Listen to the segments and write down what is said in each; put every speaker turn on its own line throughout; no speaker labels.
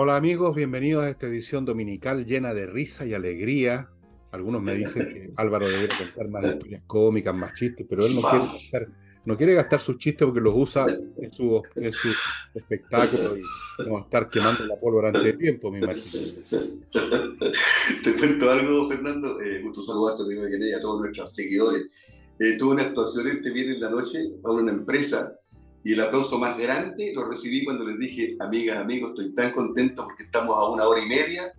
Hola amigos, bienvenidos a esta edición dominical llena de risa y alegría. Algunos me dicen que Álvaro debería contar más historias cómicas, más chistes, pero él no quiere gastar, no quiere gastar sus chistes porque los usa en su, espectáculo y vamos a estar quemando la pólvora antes de tiempo, me imagino.
Te cuento algo, Fernando. Eh, gusto saludarte, amigo de a todos nuestros seguidores. Eh, tuve una actuación este viernes en la noche a una empresa y el aplauso más grande lo recibí cuando les dije, amigas, amigos, estoy tan contento porque estamos a una hora y media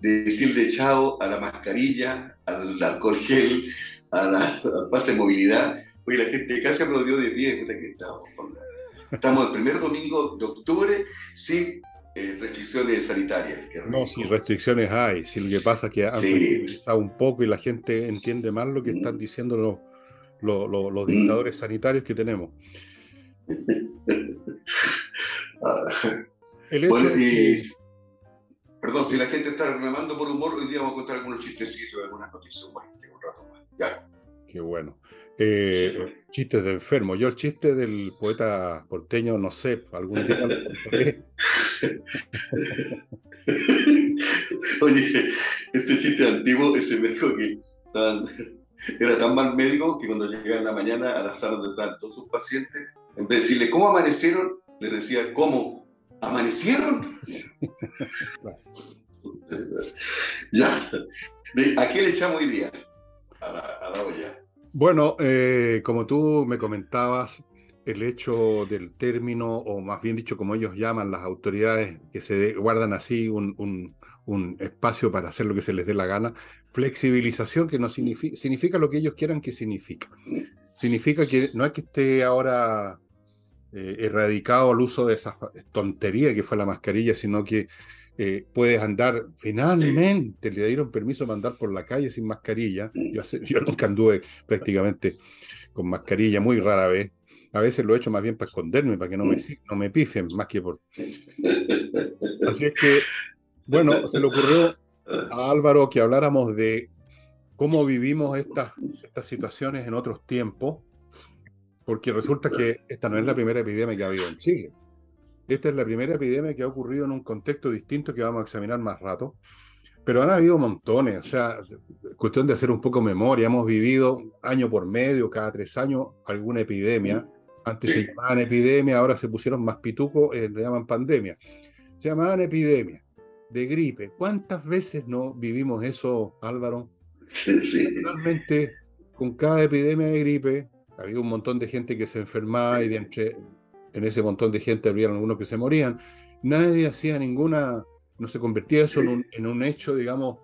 de decirle chao a la mascarilla, al alcohol gel, a la, al pase de movilidad. Oye, la gente casi aplaudió de pie, que estamos. Estamos el primer domingo de octubre sin eh, restricciones sanitarias.
No, si restricciones hay. Si lo que pasa es que han sí. un poco y la gente entiende más lo que mm. están diciendo los, los, los, los dictadores mm. sanitarios que tenemos.
bueno, y, perdón, si la gente está reclamando por humor, hoy día vamos a contar algunos chistecitos, algunas noticias bueno, un rato más. Ya.
Qué bueno. Eh, chistes de enfermo. Yo el chiste del poeta porteño, no sé, algún día lo contaré.
Oye, este chiste antiguo, ese médico que era tan mal médico que cuando llegaba en la mañana a la sala donde estaban todos sus pacientes, en vez de decirle cómo amanecieron, les decía cómo amanecieron. ya, ¿a qué le echamos hoy día? A la, olla.
Bueno, eh, como tú me comentabas, el hecho del término, o más bien dicho, como ellos llaman las autoridades que se guardan así un, un, espacio para hacer lo que se les dé la gana, flexibilización que no significa, significa lo que ellos quieran que significa. Significa que no es que esté ahora eh, erradicado el uso de esa tontería que fue la mascarilla, sino que eh, puedes andar, finalmente le dieron permiso para andar por la calle sin mascarilla. Yo, nunca anduve prácticamente con mascarilla, muy rara vez. A veces lo he hecho más bien para esconderme, para que no me, no me pifen, más que por... Así es que, bueno, se le ocurrió a Álvaro que habláramos de cómo vivimos estas, estas situaciones en otros tiempos porque resulta que esta no es la primera epidemia que ha habido en Chile. Esta es la primera epidemia que ha ocurrido en un contexto distinto que vamos a examinar más rato. Pero han habido montones, o sea, cuestión de hacer un poco memoria. Hemos vivido año por medio, cada tres años, alguna epidemia. Antes se llamaban epidemia, ahora se pusieron más pituco, eh, le llaman pandemia. Se llamaban epidemia de gripe. ¿Cuántas veces no vivimos eso, Álvaro?
Sí, sí.
Realmente, con cada epidemia de gripe, había un montón de gente que se enfermaba y de entre, en ese montón de gente había algunos que se morían. Nadie hacía ninguna, no se convertía eso en un, en un hecho, digamos,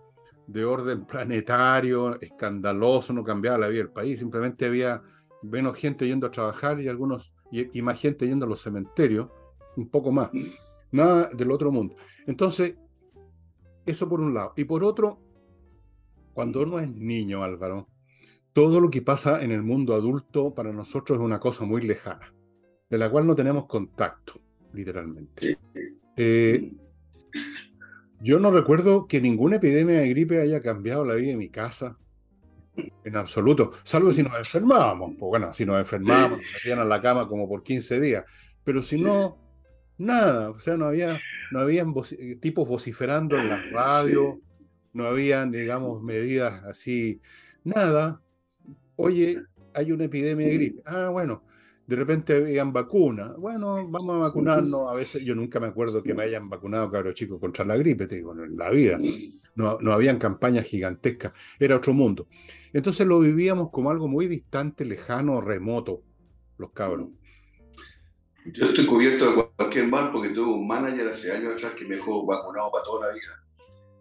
de orden planetario, escandaloso, no cambiaba la vida del país, simplemente había menos gente yendo a trabajar y algunos y, y, más gente yendo a los cementerios, un poco más, nada del otro mundo. Entonces, eso por un lado. Y por otro, cuando uno es niño, Álvaro, todo lo que pasa en el mundo adulto para nosotros es una cosa muy lejana, de la cual no tenemos contacto, literalmente. Eh, yo no recuerdo que ninguna epidemia de gripe haya cambiado la vida de mi casa, en absoluto, salvo si nos enfermábamos. Pues bueno, si nos enfermábamos, nos metían a la cama como por 15 días, pero si no, nada, o sea, no había, no habían tipos vociferando en la radio, no habían, digamos, medidas así, nada, oye, hay una epidemia de gripe. Ah, bueno, de repente habían vacunas. Bueno, vamos a vacunarnos. A veces yo nunca me acuerdo que me hayan vacunado, cabros chicos, contra la gripe, te digo, en la vida. No, no habían campañas gigantescas, era otro mundo. Entonces lo vivíamos como algo muy distante, lejano, remoto, los cabros.
Yo estoy cubierto de cualquier mal porque tuve un manager hace años atrás que me dejó vacunado para toda la vida.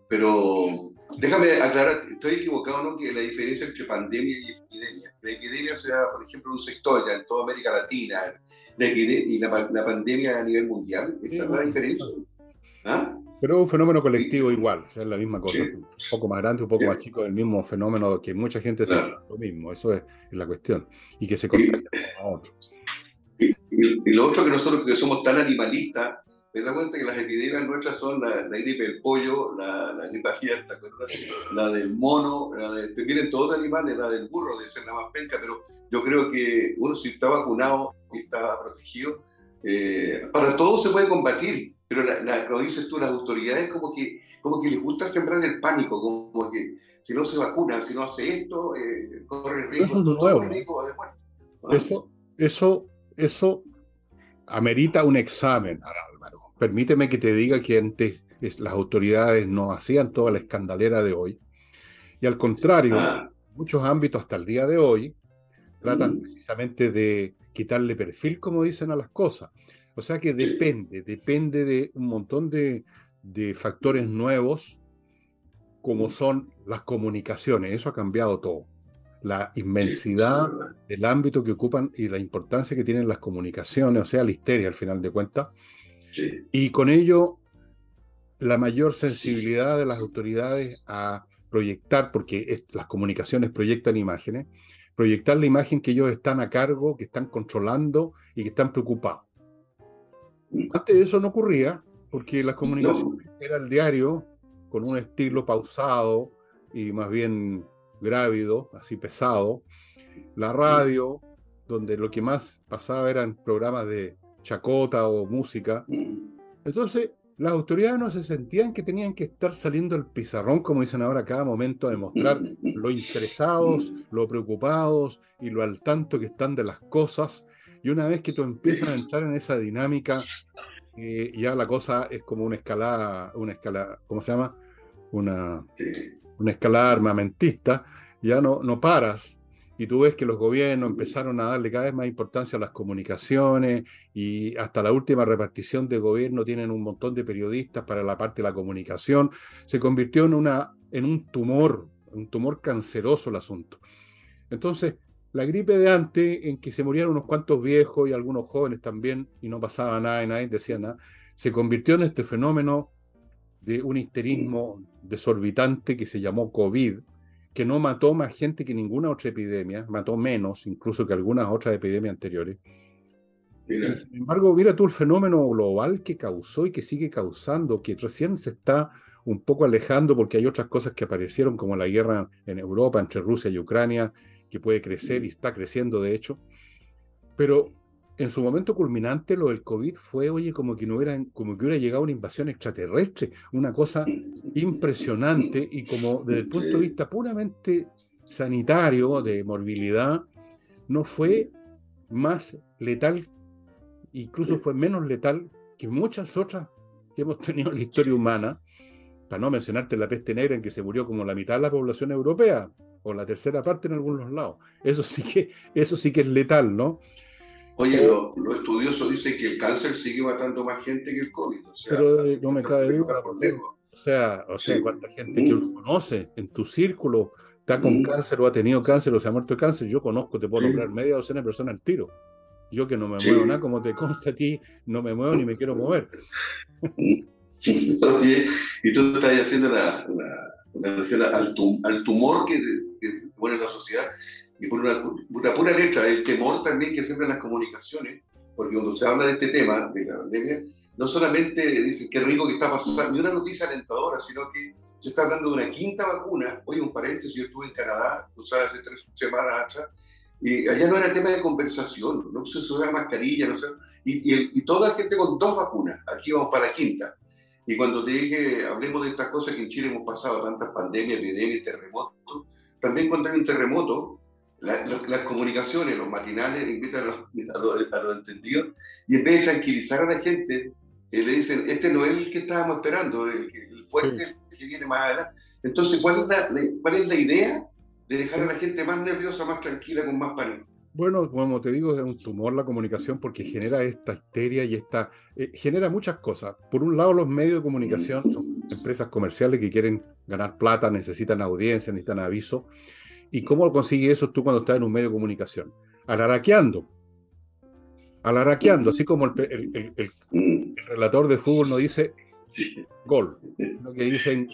Pero déjame aclarar, estoy equivocado, ¿no? Que la diferencia entre pandemia y epidemia. La epidemia se da, por ejemplo, un sector, ya en toda América Latina, la y la, la, pandemia a nivel mundial. Esa es la diferencia.
¿Ah? Pero es un fenómeno colectivo igual, o sea, es la misma cosa. Un poco más grande, un poco más chico, el mismo fenómeno que mucha gente claro. lo mismo, eso es, la cuestión. Y que se contagia a otros.
Y, y, lo otro que nosotros que somos tan animalistas, te das cuenta que las epidemias nuestras son la, la gripe del pollo, la, la gripe abierta, la del mono, la de, vienen todos los animales, la del burro, de ser la más penca, pero yo creo que uno si está vacunado y está protegido, eh, para todo se puede combatir. pero la, como dices tú, las autoridades como que, como que les gusta sembrar el pánico, como que si no se vacuna, si no hace esto, eh, corre el riesgo,
eso riesgo Eso, eso, eso amerita un examen, Álvaro. Permíteme que te diga que antes las autoridades no hacían toda la escandalera de hoy. Y al contrario, ah. muchos ámbitos hasta el día de hoy tratan mm. precisamente de quitarle perfil, como dicen, a las cosas. O sea que depende, depende de un montón de, de factores nuevos, como mm. son las comunicaciones. Eso ha cambiado todo. La inmensidad del ámbito que ocupan y la importancia que tienen las comunicaciones, o sea, la histeria al final de cuentas. Y con ello, la mayor sensibilidad de las autoridades a proyectar, porque las comunicaciones proyectan imágenes, proyectar la imagen que ellos están a cargo, que están controlando y que están preocupados. Antes de eso no ocurría, porque las comunicaciones era el diario con un estilo pausado y más bien grávido, así pesado. La radio, donde lo que más pasaba eran programas de chacota o música. Entonces, las autoridades no se sentían que tenían que estar saliendo el pizarrón, como dicen ahora, a cada momento a demostrar lo interesados, lo preocupados y lo al tanto que están de las cosas. Y una vez que tú empiezas a entrar en esa dinámica, eh, ya la cosa es como una escalada, una escalada, ¿cómo se llama? Una, una escalada armamentista, ya no, no paras, y tú ves que los gobiernos empezaron a darle cada vez más importancia a las comunicaciones y hasta la última repartición de gobierno tienen un montón de periodistas para la parte de la comunicación. Se convirtió en, una, en un tumor, un tumor canceroso el asunto. Entonces, la gripe de antes, en que se morían unos cuantos viejos y algunos jóvenes también, y no pasaba nada y nadie decía nada, se convirtió en este fenómeno de un histerismo desorbitante que se llamó COVID, que no mató más gente que ninguna otra epidemia, mató menos incluso que algunas otras epidemias anteriores. sin embargo, mira tú el fenómeno global que causó y que sigue causando, que recién se está un poco alejando porque hay otras cosas que aparecieron, como la guerra en Europa entre Rusia y Ucrania, que puede crecer y está creciendo de hecho. Pero en su momento culminante lo del COVID fue, oye, como que no hubiera, como que hubiera llegado una invasión extraterrestre, una cosa impresionante y como desde el punto de vista puramente sanitario, de morbilidad, no fue más letal, incluso fue menos letal que muchas otras que hemos tenido en la historia humana, para no mencionarte la peste negra en que se murió como la mitad de la población europea, o la tercera parte en algunos lados. Eso sí que, eso sí que es letal, ¿no?
Oye, los lo estudiosos dicen que el cáncer sigue matando más gente que el COVID.
pero eh, no me cabe duda. O sea, o sea, cuánta gente que uno conoce en tu círculo está con cáncer o ha tenido cáncer o se ha muerto de cáncer. Yo conozco, te puedo nombrar media docena de personas al tiro. Yo que no me muevo nada, como te consta a ti, no me muevo ni me quiero mover.
Oye, y tú estás haciendo la, la, al, al, tumor que, que pone la sociedad y por una, pura letra, el temor también que siempre las comunicaciones, porque cuando se habla de este tema, de la pandemia, no solamente dicen qué rico que está pasando, ni una noticia alentadora, sino que se está hablando de una quinta vacuna. Oye, un paréntesis, yo estuve en Canadá, tú sabes, hace tres semanas atrás, y allá no era tema de conversación, no se usaba mascarilla, no sé, y, y, y, toda la gente con dos vacunas, aquí vamos para la quinta. Y cuando te dije, hablemos de estas cosas que en Chile hemos pasado, tantas pandemias, epidemias, terremotos, también cuando hay un terremoto, las comunicaciones, los matinales invitan a los, a, entendidos y en vez de tranquilizar a la gente, eh, le dicen, este no es el que estábamos esperando, el, el fuerte, el que viene más adelante. Entonces, ¿cuál es, la, ¿cuál es la idea de dejar a la gente más nerviosa, más tranquila, con más pánico?
Bueno, como te digo, es un tumor la comunicación porque genera esta histeria y esta eh, genera muchas cosas. Por un lado, los medios de comunicación son empresas comerciales que quieren ganar plata, necesitan audiencia, necesitan aviso. ¿Y cómo consigues eso tú cuando estás en un medio de comunicación? Alaraqueando. Alaraqueando, así como el, relator de fútbol no dice gol, lo que dicen,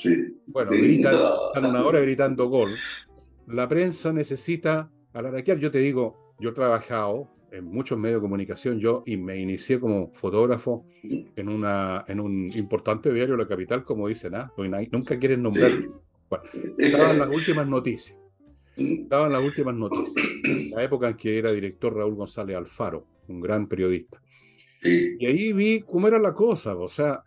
bueno, gritan, están una hora gritando gol. La prensa necesita alaraquear. Yo te digo, yo he trabajado en muchos medios de comunicación, yo y me inicié como fotógrafo en, una, en un importante diario de la capital, como dicen, ¿ah? nunca quieren nombrar. Bueno, estaban las últimas noticias. Estaban las últimas noticias, la época en que era director Raúl González Alfaro, un gran periodista. Y ahí vi cómo era la cosa, o sea,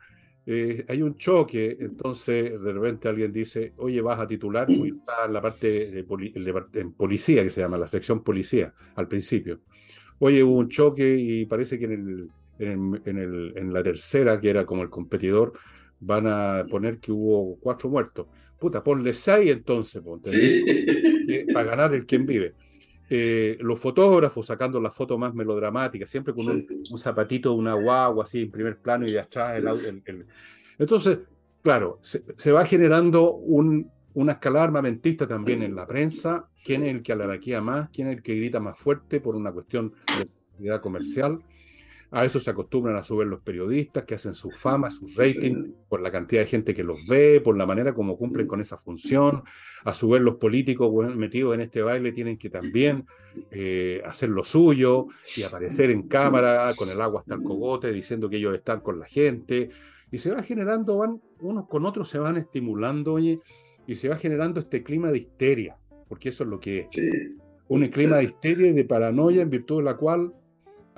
eh, hay un choque, entonces de repente alguien dice, oye, vas a titular, pues está en la parte de en policía, que se llama, la sección policía, al principio. Oye, hubo un choque y parece que en, el, en, el, en la tercera, que era como el competidor, van a poner que hubo cuatro muertos. Puta, ponle seis entonces, para ganar el quien vive. Eh, los fotógrafos sacando la foto más melodramática, siempre con un, zapatito de una guagua así en primer plano y de atrás el, Entonces, claro, se, va generando un, una escalada armamentista también en la prensa, quién es el que alaraquía más, quién es el que grita más fuerte por una cuestión de actividad comercial. A eso se acostumbran a subir los periodistas que hacen su fama, su rating, por la cantidad de gente que los ve, por la manera como cumplen con esa función. A su vez, los políticos metidos en este baile tienen que también eh, hacer lo suyo y aparecer en cámara con el agua hasta el cogote diciendo que ellos están con la gente. Y se va generando, van unos con otros se van estimulando, oye, y se va generando este clima de histeria, porque eso es lo que es. Un clima de histeria y de paranoia en virtud de la cual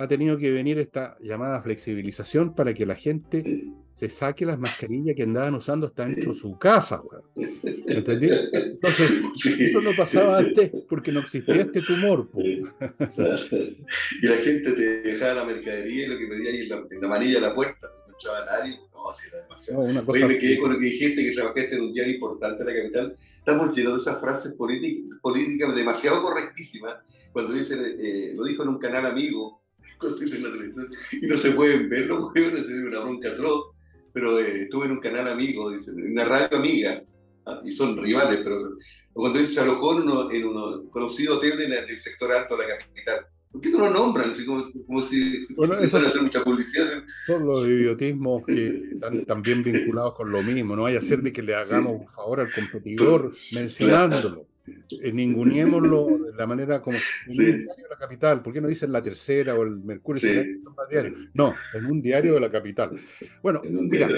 ha tenido que venir esta llamada flexibilización para que la gente se saque las mascarillas que andaban usando hasta dentro de su casa. ¿Entendí? Entonces, eso no pasaba antes porque no existía este tumor.
Y la gente te dejaba la mercadería y lo que pedía ahí en la, en la manilla de la puerta. No escuchaba a nadie. No, si era demasiado. No, Oye, me quedé con lo que dijiste, que trabajaste en un diario importante de la capital. Estamos llenos de esas frases políticas demasiado correctísimas. Cuando dicen, eh, lo dijo en un canal amigo, y no se pueden ver los huevos, se una bronca atroz, pero eh, estuve en un canal amigo, dicen, en una radio amiga, ah, y son rivales, pero cuando dice alojó en uno, en uno conocido hotel en el sector alto de la capital. ¿Por qué no lo nombran? como, como, si bueno, eso hacer mucha publicidad.
Son los idiotismos que están también vinculados con lo mismo. No hay a ser de que le hagamos un favor al competidor mencionándolo. Eh, ninguneémoslo de la manera como en un diario de la capital. ¿Por qué no dicen la tercera o el Mercurio? No, en un diario de la capital. Bueno, mira,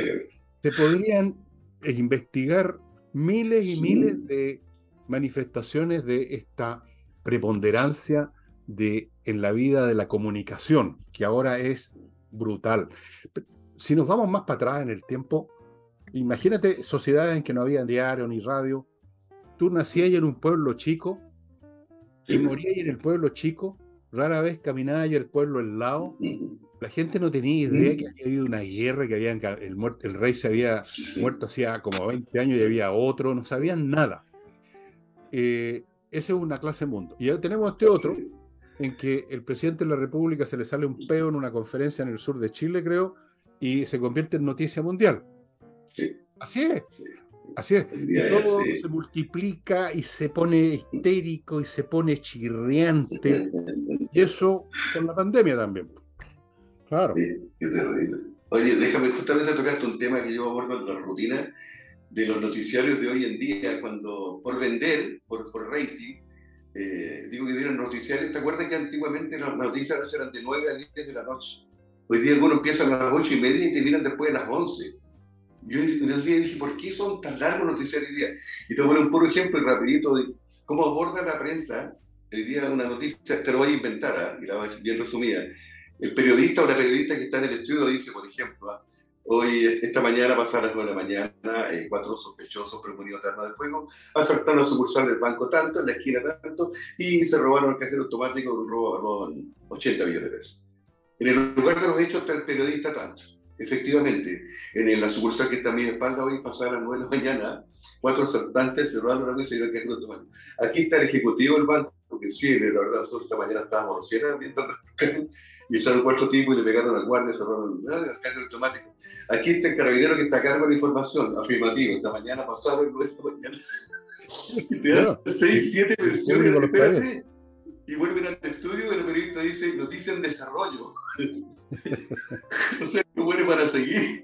se podrían investigar miles y miles de manifestaciones de esta preponderancia de, en la vida de la comunicación, que ahora es brutal. Si nos vamos más para atrás en el tiempo, imagínate sociedades en que no había diario ni radio, tú nacías en un pueblo chico y morías en el pueblo chico, rara vez caminabas el pueblo al lado, la gente no tenía idea que había habido una guerra, que habían, el, el rey se había muerto hacía como 20 años y había otro, no sabían nada. Eh, esa es una clase mundo. Y ahora tenemos este otro, en que el presidente de la República se le sale un peo en una conferencia en el sur de Chile, creo, y se convierte en noticia mundial. Así es. Así es. Y todo se multiplica y se pone histérico y se pone chirriante. Y eso con la pandemia también. Claro.
qué terrible. Oye, déjame justamente tocarte un tema que yo abordo en la rutina de los noticiarios de hoy en día, cuando por vender, por, por rating, eh, digo que dieron noticiarios. ¿Te acuerdas que antiguamente las noticias eran de 9 a 10 de la noche? Hoy día algunos empiezan a las 8 y media y terminan después de las 11 yo en el día dije, ¿por qué son tan largos los noticiarios hoy día? Y te voy a poner un puro ejemplo rapidito de cómo aborda la prensa hoy día una noticia, te lo voy a inventar, ¿ah? y la voy a decir bien resumida. El periodista o la periodista que está en el estudio dice, por ejemplo, ¿ah? hoy, esta mañana, pasadas las 9 de la mañana, eh, cuatro sospechosos premonidos de arma de fuego asaltaron a sucursal del banco tanto, en la esquina tanto, y se robaron el cajero automático, robo, 80 millones de pesos. En el lugar de los hechos está el periodista tanto Efectivamente, en la sucursal que está a mi espalda hoy, pasada las 9 de la mañana, cuatro asaltantes cerraron la mesa y dieron que tomar. Aquí está el ejecutivo del banco, porque sí, la verdad, nosotros esta mañana estábamos recién viendo y echaron cuatro tipos y le pegaron al guardia, cerraron el cajero automático. Aquí está el carabinero que está a cargo de la información, afirmativo, esta mañana pasaron, 9 de la mañana. Y te dan 6, 7 versiones, espérate, y vuelven al estudio y el periodista dice, noticia en desarrollo. o sea, no muere para seguir.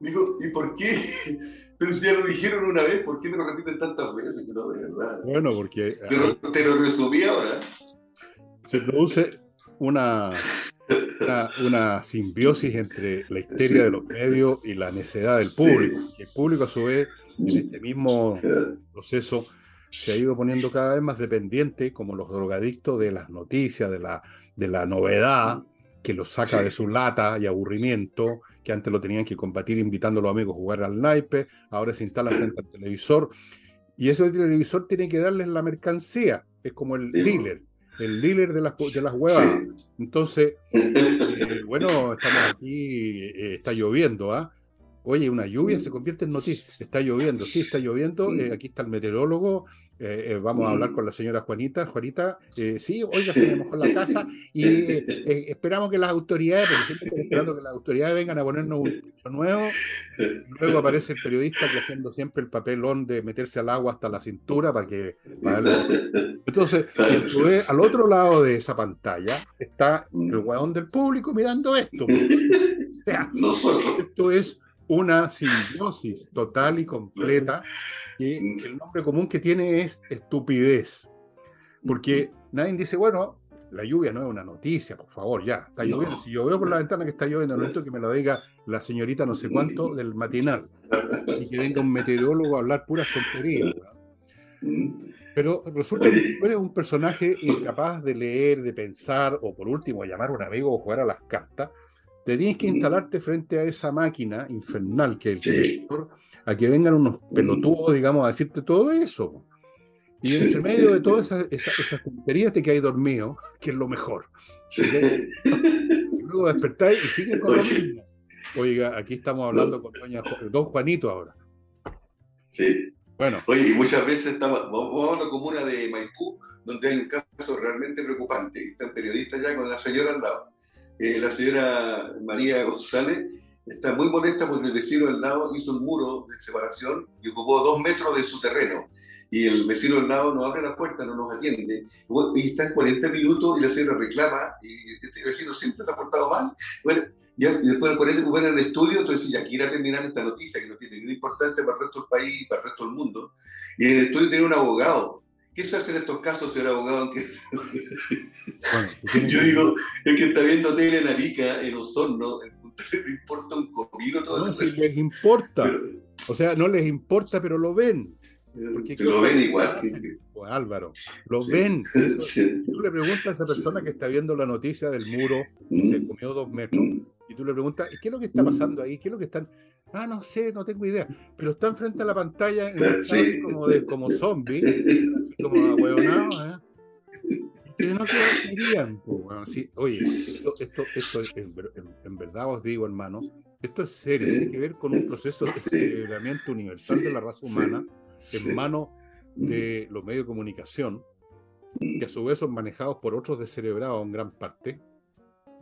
Digo, ¿y por qué? Pero si ya lo dijeron una vez, ¿por qué me lo repiten tantas veces? No, de verdad.
Bueno, porque...
Te te lo resumí ahora.
Se produce una, una, simbiosis entre la histeria de los medios y la necedad del público. Y el público, a su vez, en este mismo proceso, se ha ido poniendo cada vez más dependiente, como los drogadictos, de las noticias, de la, de la novedad, que lo saca de su lata y aburrimiento, que antes lo tenían que combatir invitando a los amigos a jugar al naipe, ahora se instala frente al televisor, y ese televisor tiene que darles la mercancía, es como el dealer, el dealer de las, de las huevas. Entonces, eh, bueno, estamos aquí, eh, está lloviendo, ¿ah? Oye, una lluvia se convierte en noticia. Está lloviendo, sí, está lloviendo. Eh, aquí está el meteorólogo. Eh, eh, vamos a hablar con la señora Juanita. Juanita, sí, oiga, se me mojó la casa y esperamos que las autoridades, porque siempre esperando que las autoridades vengan a ponernos un techo nuevo. Luego aparece el periodista que haciendo siempre el papelón de meterse al agua hasta la cintura para que. Entonces, al otro lado de esa pantalla está el hueón del público mirando esto. O sea, esto es una simbiosis total y completa que el nombre común que tiene es estupidez. Porque nadie dice, bueno, la lluvia no es una noticia, por favor, ya, está lloviendo. Si yo veo por la ventana que está lloviendo, no que me lo diga la señorita no sé cuánto del matinal. Y que venga un meteorólogo a hablar puras tonterías. Pero resulta que tú eres un personaje incapaz de leer, de pensar, o por último, llamar a un amigo o jugar a las cartas, te tienes que instalarte frente a esa máquina infernal que es el televisor, a que vengan unos pelotudos, digamos, a decirte todo eso. Y entre medio de todas esas, esas, tonterías te quedas dormido, que es lo mejor. Y luego despertáis y siguen con lo mismo. Oiga, aquí estamos hablando con doña Don Juanito ahora.
Sí. Bueno. Oye, y muchas veces estamos, vamos a la comuna de Maipú, donde hay un caso realmente preocupante. Están periodistas ya con la señora al lado eh, la señora María González está muy molesta porque el vecino del lado hizo un muro de separación y ocupó dos metros de su terreno. Y el vecino del lado no abre la puerta, no nos atiende. Y está en 40 minutos y la señora reclama y este vecino siempre se ha portado mal. Bueno, y después de 40 minutos en el estudio, entonces ya quiere terminar esta noticia que no tiene ninguna importancia para el resto del país y para el resto del mundo. Y en el estudio tiene un abogado ¿Qué se hace en estos casos, señor abogado? Yo digo, el que está viendo tele en Arica, en Osorno, le importa un comino todo
No, si les importa. o sea, no les importa, pero lo ven.
Porque lo ven igual.
Pues, Álvaro, lo ven. Tú le preguntas a esa persona que está viendo la noticia del muro y se mm. comió dos metros, mm. y tú le preguntas, ¿qué es lo que está pasando ahí? ¿Qué es lo que están...? Ah, no sé, no tengo idea. Pero están frente a la pantalla en como, de, como zombie, como ahueonados, ¿eh? Y no se querían. Bueno, sí, oye, esto, esto, esto en, verdad os digo, hermano, esto es serio, tiene que ver con un proceso de celebramiento universal de la raza humana en manos de los medios de comunicación, que a su vez son manejados por otros descerebrados en gran parte.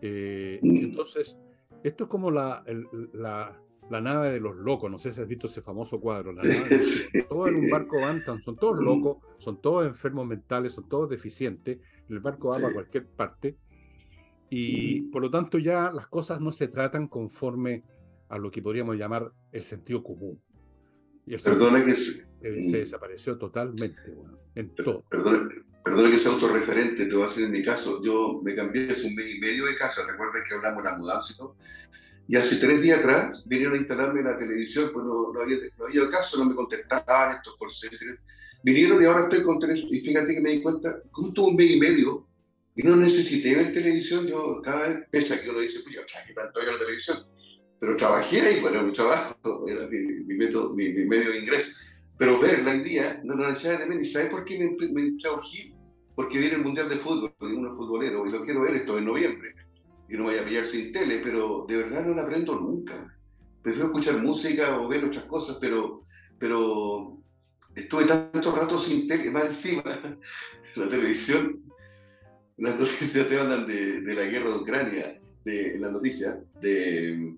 Eh, entonces, esto es como la, la, la nave de los locos, no sé si has visto ese famoso cuadro, la nave todos en un barco van, son todos locos, son todos enfermos mentales, son todos deficientes, el barco va a cualquier parte. Y por lo tanto ya las cosas no se tratan conforme a lo que podríamos llamar el sentido común.
Y el Perdona que
se, mm. desapareció totalmente, bueno, en todo.
Perdona, que sea autorreferente, te voy a decir en mi caso, yo me cambié hace un mes y medio de casa, recuerda que hablamos de la mudanza y todo, y hace tres días atrás vinieron a instalarme la televisión, pues no, había, no había caso, no me contestaban estos por Vinieron y ahora estoy con televisión. Y fíjate que me di cuenta, tuve un mes y medio y no necesité ver televisión, yo cada vez, pese a que uno dice, pues yo, ¿qué tanto hay la televisión? Pero trabajé ahí, bueno, mi trabajo, era mi, mi, método, mi, medio de ingreso. Pero verla el día no lo necesariamente. ¿Y sabes por qué me, me, me Porque viene el Mundial de Fútbol, uno es futbolero, y lo quiero ver esto en noviembre y no voy a pillar sin tele, pero de verdad no la aprendo nunca. Prefiero escuchar música o ver otras cosas, pero, pero estuve tanto rato sin tele, más encima, la televisión, las noticias te hablan de, de la guerra de Ucrania, de la noticia, de,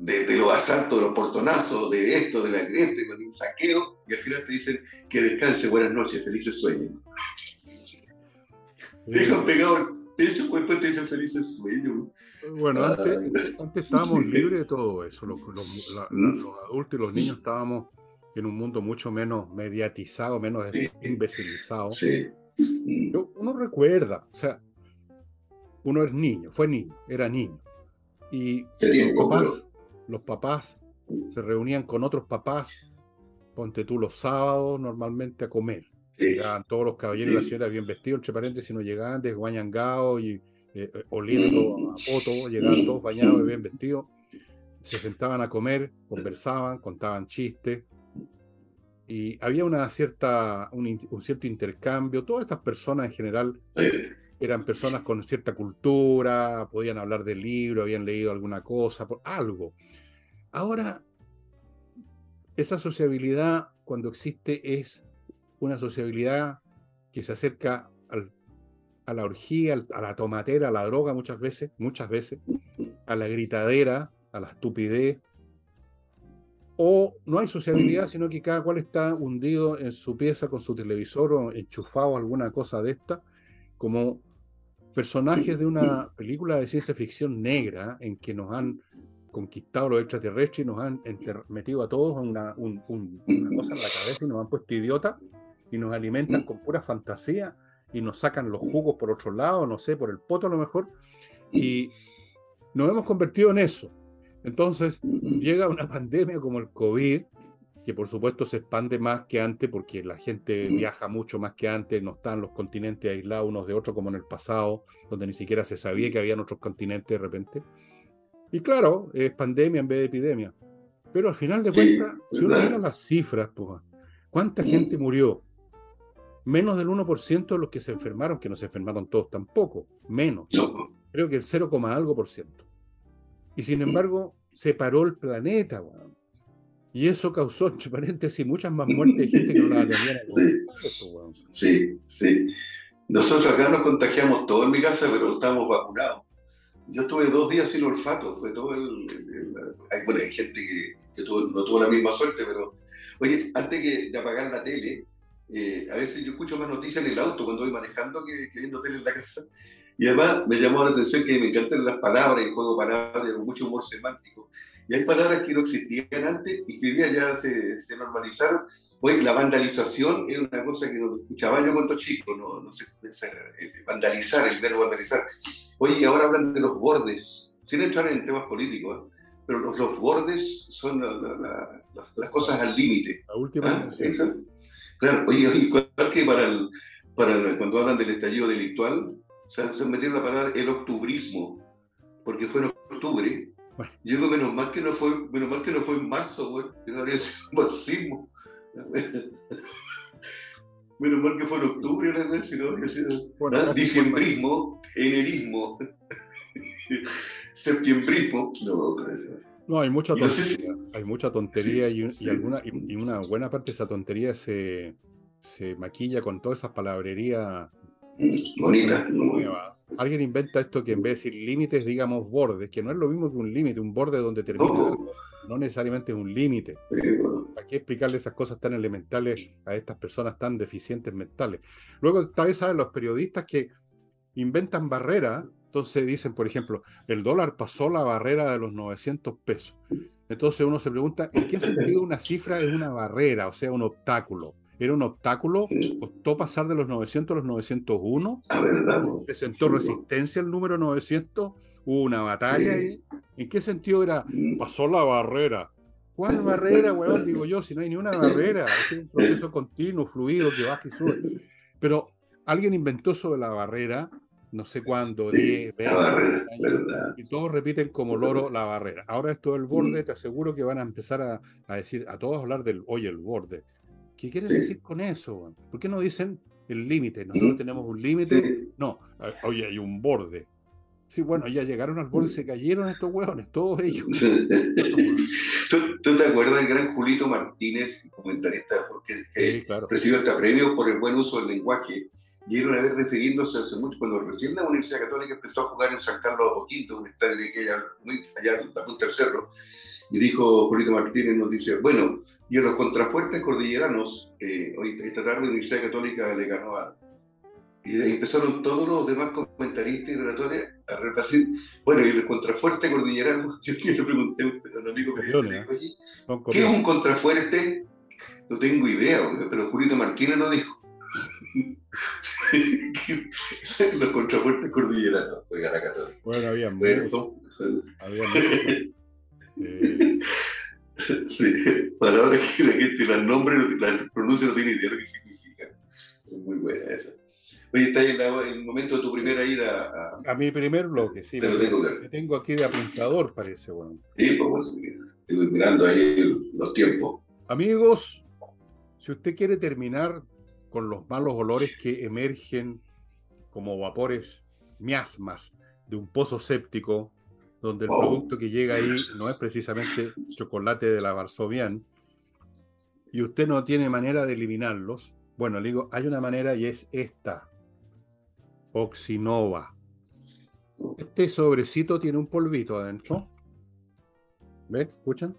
de, los asaltos, de los portonazos, de esto, de la cresta, de un saqueo, y al final te dicen que descanse, buenas noches, felices sueños. Dejan pegado cuerpo te dice felices sueños.
Bueno, antes, antes, estábamos libres de todo eso. Los, ¿Mm? los, adultos y los niños estábamos en un mundo mucho menos mediatizado, menos imbecilizado. Sí. uno recuerda, o sea, uno es niño, fue niño, era niño. Y los, papás, los papás se reunían con otros papás, ponte tú los sábados normalmente a comer. Llegaban todos los caballeros y las señoras bien vestidos, entre paréntesis, no llegaban desguañangados y, eh, eh, oliendo a poto, llegaban todos bañados y bien vestidos, se sentaban a comer, conversaban, contaban chistes, y había una cierta, un, cierto intercambio. Todas estas personas en general eran personas con cierta cultura, podían hablar del libro, habían leído alguna cosa, algo. Ahora, esa sociabilidad, cuando existe, es una sociabilidad que se acerca a la orgía, a la tomatera, a la droga muchas veces, muchas veces, a la gritadera, a la estupidez. O no hay sociabilidad, sino que cada cual está hundido en su pieza con su televisor o enchufado a alguna cosa de esta, como personajes de una película de ciencia ficción negra en que nos han conquistado los extraterrestres y nos han metido a todos una, una cosa en la cabeza y nos han puesto idiota y nos alimentan con pura fantasía y nos sacan los jugos por otro lado, no sé, por el poto a lo mejor, y nos hemos convertido en eso. Entonces llega una pandemia como el COVID, que por supuesto se expande más que antes porque la gente viaja mucho más que antes, no están los continentes aislados unos de otros como en el pasado, donde ni siquiera se sabía que habían otros continentes de repente. Y claro, es pandemia en vez de epidemia. Pero al final de cuentas, si uno mira las cifras, pues, ¿cuánta gente murió? Menos del 1% de los que se enfermaron, que no se enfermaron todos tampoco, menos. Creo que el 0, algo por ciento. Y sin embargo, se paró el planeta, Y eso causó, entre paréntesis, muchas más muertes de gente que no la tenían.
Sí, sí. Nosotros acá nos contagiamos todo en mi casa, pero estamos vacunados. Yo tuve dos días sin olfato, fue todo el... hay, bueno, hay gente que, no tuvo la misma suerte, pero... Oye, antes de apagar la tele, eh, a veces yo escucho más noticias en el auto cuando voy manejando que, viendo tele en la casa. Y además me llamó la atención que me encantan las palabras, el juego de palabras, con mucho humor semántico. Y hay palabras que no existían antes y que hoy día ya se, se normalizaron. Oye, la vandalización es una cosa que no escuchaba yo cuando chico, no, no sé, eh, vandalizar, el verbo vandalizar. Oye, ahora hablan de los bordes, sin entrar en temas políticos, ¿eh? pero los, los, bordes son las, cosas al límite.
La última. ¿Ah?
Claro, oye, igual que para, el, para cuando hablan del estallido delictual, se, se metieron la palabra el octubrismo, porque fue en octubre. Yo digo, menos mal que no fue, menos mal que no fue en marzo, güey, que no habría sido un marxismo. menos mal que fue en octubre, ¿no? si no habría sido. ¿ah? Diciembrismo, enerismo, septiembrismo. No, no,
no, hay mucha tontería, hay mucha tontería y, alguna, y, una buena parte de esa tontería se, se maquilla con todas esas palabrerías
bonitas.
Alguien inventa esto que en vez de decir límites, digamos bordes, que no es lo mismo que un límite, un borde donde termina oh. no necesariamente es un límite. Hay que explicarle esas cosas tan elementales a estas personas tan deficientes mentales. Luego, tal vez saben los periodistas que inventan barreras entonces dicen, por ejemplo, el dólar pasó la barrera de los 900 pesos. Entonces uno se pregunta, ¿en qué sentido una cifra es una barrera, o sea, un obstáculo? ¿Era un obstáculo? ¿Costó pasar de los 900 a los 901? ¿Presentó resistencia el número 900? ¿Hubo una batalla ahí? ¿En qué sentido era, mm. pasó la barrera? ¿Cuál barrera, weón? Digo yo, si no hay ni una barrera. Es un proceso continuo, fluido, que baja y sube. Pero alguien inventó sobre la barrera no sé cuándo, 10, 20 años, y todos repiten como loro la barrera. Ahora esto del borde, mm. te aseguro que van a empezar a, decir, a todos hablar del, oye, el borde. ¿Qué quieres decir con eso? ¿Por qué no dicen el límite? Nosotros tenemos un límite. No, oye, hay un borde. Sí, bueno, ya llegaron al borde, se cayeron estos hueones, todos ellos.
¿Tú, te acuerdas del gran Julito Martínez, comentarista, porque recibió este premio por el buen uso del lenguaje? Y era una vez refiriéndose hace mucho, cuando recién la Universidad Católica empezó a jugar en San Carlos de Apoquinto, un estadio que hay muy allá en la punta del cerro, y dijo Julito Martínez, nos dice, bueno, y en los contrafuertes cordilleranos, eh, hoy esta tarde la Universidad Católica le ganó a... Y empezaron todos los demás comentaristas y relatores a repasar. Bueno, y el contrafuerte cordillerano, yo le pregunté a un amigo que ¿eh? ¿qué es un contrafuerte? No tengo idea, pero Julito Martínez lo dijo. los contrafuertes cordilleranos, oigan acá todo.
Bueno, había bueno, había eh...
Sí, palabras que la gente las nombres, las pronuncia, no tiene idea de lo que significan. Es muy buena esa. Oye, está en, el momento de tu primera ida
a, mi primer bloque, sí.
Te lo tengo que
tengo aquí de apuntador, parece, bueno.
Sí, pues, estoy mirando ahí los tiempos.
Amigos, si usted quiere terminar con los malos olores que emergen como vapores miasmas de un pozo séptico, donde el oh. producto que llega ahí no es precisamente chocolate de la Varsovian, y usted no tiene manera de eliminarlos, bueno, le digo, hay una manera y es esta, Oxinova. Este sobrecito tiene un polvito adentro. ¿Ven? ¿Escuchan?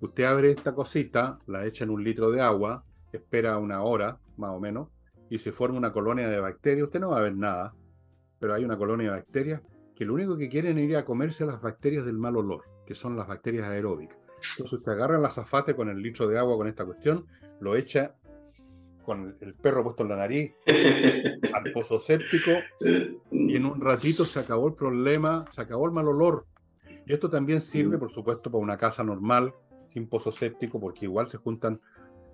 Usted abre esta cosita, la echa en un litro de agua, espera una hora, más o menos, y se forma una colonia de bacterias. Usted no va a ver nada, pero hay una colonia de bacterias que lo único que quieren es ir a comerse las bacterias del mal olor, que son las bacterias aeróbicas. Entonces usted agarra el azafate con el litro de agua con esta cuestión, lo echa con el perro puesto en la nariz al pozo séptico y en un ratito se acabó el problema, se acabó el mal olor. Y esto también sirve, por supuesto, para una casa normal, sin pozo séptico, porque igual se juntan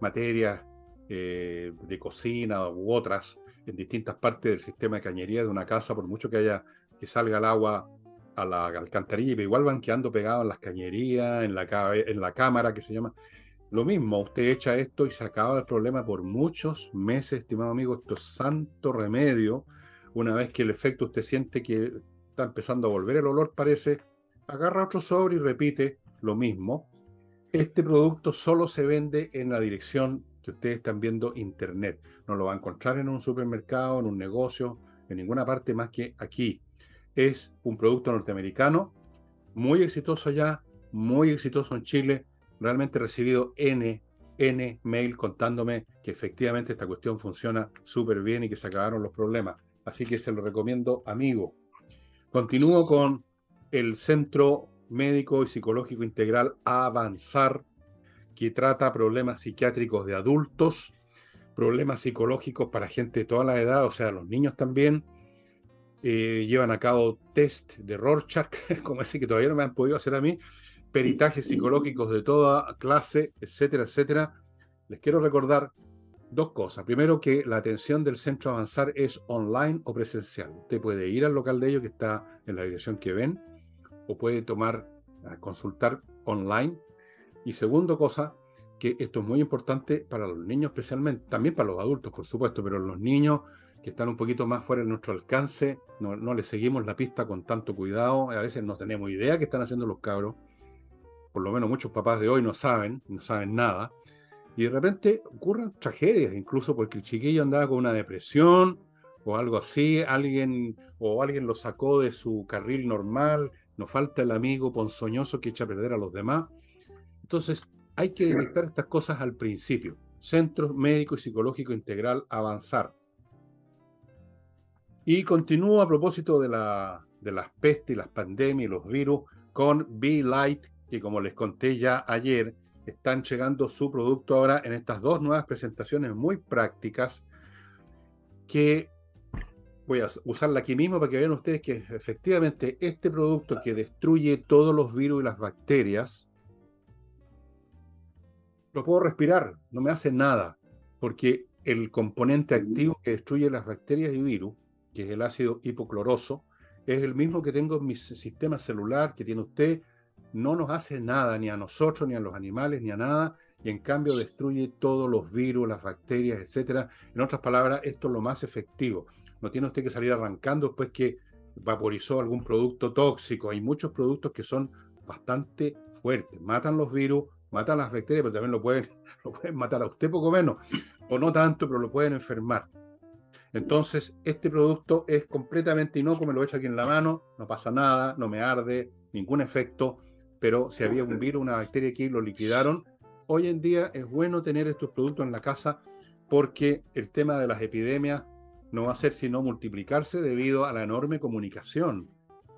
materias eh, de cocina u otras en distintas partes del sistema de cañería de una casa, por mucho que haya que salga el agua a la alcantarilla, pero igual van quedando pegados en las cañerías, en la, en la cámara que se llama. Lo mismo, usted echa esto y se acaba el problema por muchos meses, estimado amigo. Esto es santo remedio. Una vez que el efecto usted siente que está empezando a volver el olor, parece, agarra otro sobre y repite lo mismo. Este producto solo se vende en la dirección que ustedes están viendo internet. No lo va a encontrar en un supermercado, en un negocio, en ninguna parte más que aquí. Es un producto norteamericano, muy exitoso allá, muy exitoso en Chile. Realmente he recibido N, N mail contándome que efectivamente esta cuestión funciona súper bien y que se acabaron los problemas. Así que se lo recomiendo, amigo. Continúo con el Centro Médico y Psicológico Integral Avanzar que trata problemas psiquiátricos de adultos, problemas psicológicos para gente de toda la edad, o sea, los niños también. Eh, llevan a cabo test de Rorschach, como ese que todavía no me han podido hacer a mí, peritajes psicológicos de toda clase, etcétera, etcétera. Les quiero recordar dos cosas. Primero, que la atención del centro avanzar es online o presencial. Usted puede ir al local de ellos que está en la dirección que ven, o puede tomar, consultar online y segundo cosa, que esto es muy importante para los niños especialmente, también para los adultos, por supuesto, pero los niños que están un poquito más fuera de nuestro alcance, no, no les seguimos la pista con tanto cuidado, a veces no tenemos idea qué están haciendo los cabros, por lo menos muchos papás de hoy no saben, no saben nada, y de repente ocurren tragedias, incluso porque el chiquillo andaba con una depresión o algo así, alguien o alguien lo sacó de su carril normal, nos falta el amigo ponzoñoso que echa a perder a los demás, entonces, hay que detectar estas cosas al principio. Centro Médico y Psicológico Integral Avanzar. Y continúo a propósito de, la, de las pestes y las pandemias y los virus con Be Light, que como les conté ya ayer, están llegando su producto ahora en estas dos nuevas presentaciones muy prácticas que voy a usarla aquí mismo para que vean ustedes que efectivamente este producto que destruye todos los virus y las bacterias lo puedo respirar, no me hace nada, porque el componente activo que destruye las bacterias y virus, que es el ácido hipocloroso, es el mismo que tengo en mi sistema celular, que tiene usted, no nos hace nada, ni a nosotros, ni a los animales, ni a nada, y en cambio destruye todos los virus, las bacterias, etcétera. En otras palabras, esto es lo más efectivo. No tiene usted que salir arrancando después que vaporizó algún producto tóxico. Hay muchos productos que son bastante fuertes, matan los virus, matan las bacterias, pero también lo pueden, lo pueden matar a usted poco menos, o no tanto, pero lo pueden enfermar. Entonces, este producto es completamente inocuo, me lo he hecho aquí en la mano, no pasa nada, no me arde, ningún efecto, pero si había un virus, una bacteria aquí, lo liquidaron. Hoy en día es bueno tener estos productos en la casa porque el tema de las epidemias no va a ser sino multiplicarse debido a la enorme comunicación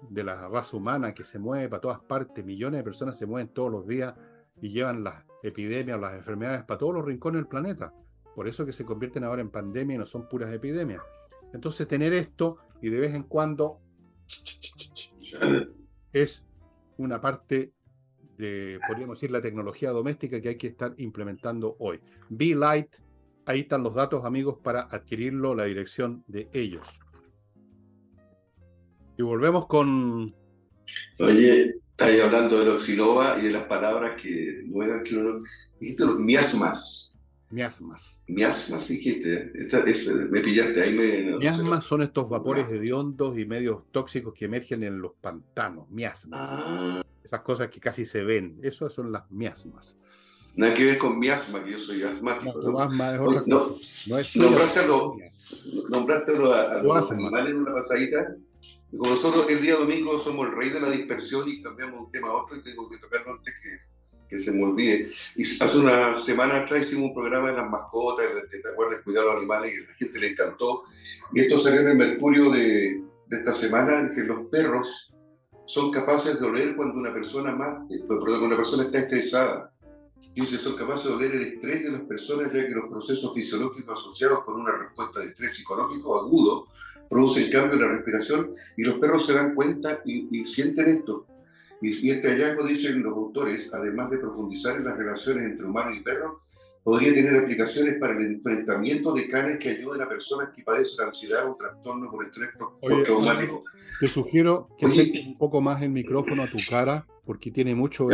de la raza humana que se mueve para todas partes, millones de personas se mueven todos los días y llevan las epidemias, las enfermedades para todos los rincones del planeta. Por eso que se convierten ahora en pandemia y no son puras epidemias. Entonces tener esto y de vez en cuando es una parte de, podríamos decir, la tecnología doméstica que hay que estar implementando hoy. Be Light Ahí están los datos, amigos, para adquirirlo, la dirección de ellos. Y volvemos con.
Oye, estáis hablando del oxilova y de las palabras que nuevas que uno. Dijiste los miasmas.
Miasmas.
Miasmas, dijiste. me pillaste ahí. Me,
miasmas son estos vapores hediondos y medios tóxicos que emergen en los pantanos. Miasmas. Ah. Esas cosas que casi se ven. Esas son las miasmas.
Nada que ver con miasma, que yo soy asmático.
No, asma es otra
no, cosa. No es nombraste, a, los animales en una pasadita. Como nosotros el día domingo somos el rey de la dispersión y cambiamos un tema a otro y tengo que tocarlo antes que, que se me olvide. Y hace una semana atrás hicimos un programa de las mascotas, ¿te acuerdas? Cuidar a los animales y a la gente le encantó. Y esto salió en el Mercurio de, de esta semana, que los perros son capaces de oler cuando una persona más, eh, cuando una persona está estresada Dice, son capaces de oler el estrés de las personas ya que los procesos fisiológicos asociados con una respuesta de estrés psicológico agudo producen cambio en la respiración y los perros se dan cuenta y, sienten esto. Y, este hallazgo, dicen los autores, además de profundizar en las relaciones entre humanos y perros, podría tener aplicaciones para el enfrentamiento de canes que ayuden a personas que padecen ansiedad o trastorno por estrés postraumático.
Te sugiero que acerques un poco más el micrófono a tu cara porque tiene mucho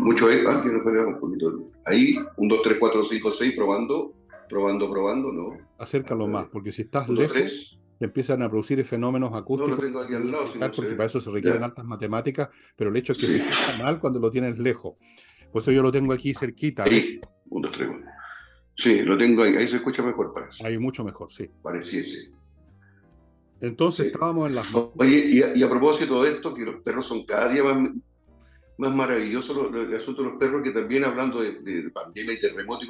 mucho ahí, ah, un poquito. Ahí, un 2, 3, 4, 5, 6, probando, probando, probando, ¿no?
Acércalo más, porque si estás lejos, empiezan a producir fenómenos acústicos.
No lo tengo aquí al lado.
porque para eso se requieren altas matemáticas, pero el hecho es que se escucha mal cuando lo tienes lejos. Por eso yo lo tengo aquí cerquita.
Ahí, 1, 2, 3, 4. Sí, lo tengo ahí, ahí se escucha mejor, parece.
Ahí mucho mejor, sí.
Pareciese.
Entonces estábamos en las...
Oye, y a, y a, propósito de esto, que los perros son cada día más más maravilloso el asunto de los perros, que también hablando de, pandemia y terremotos,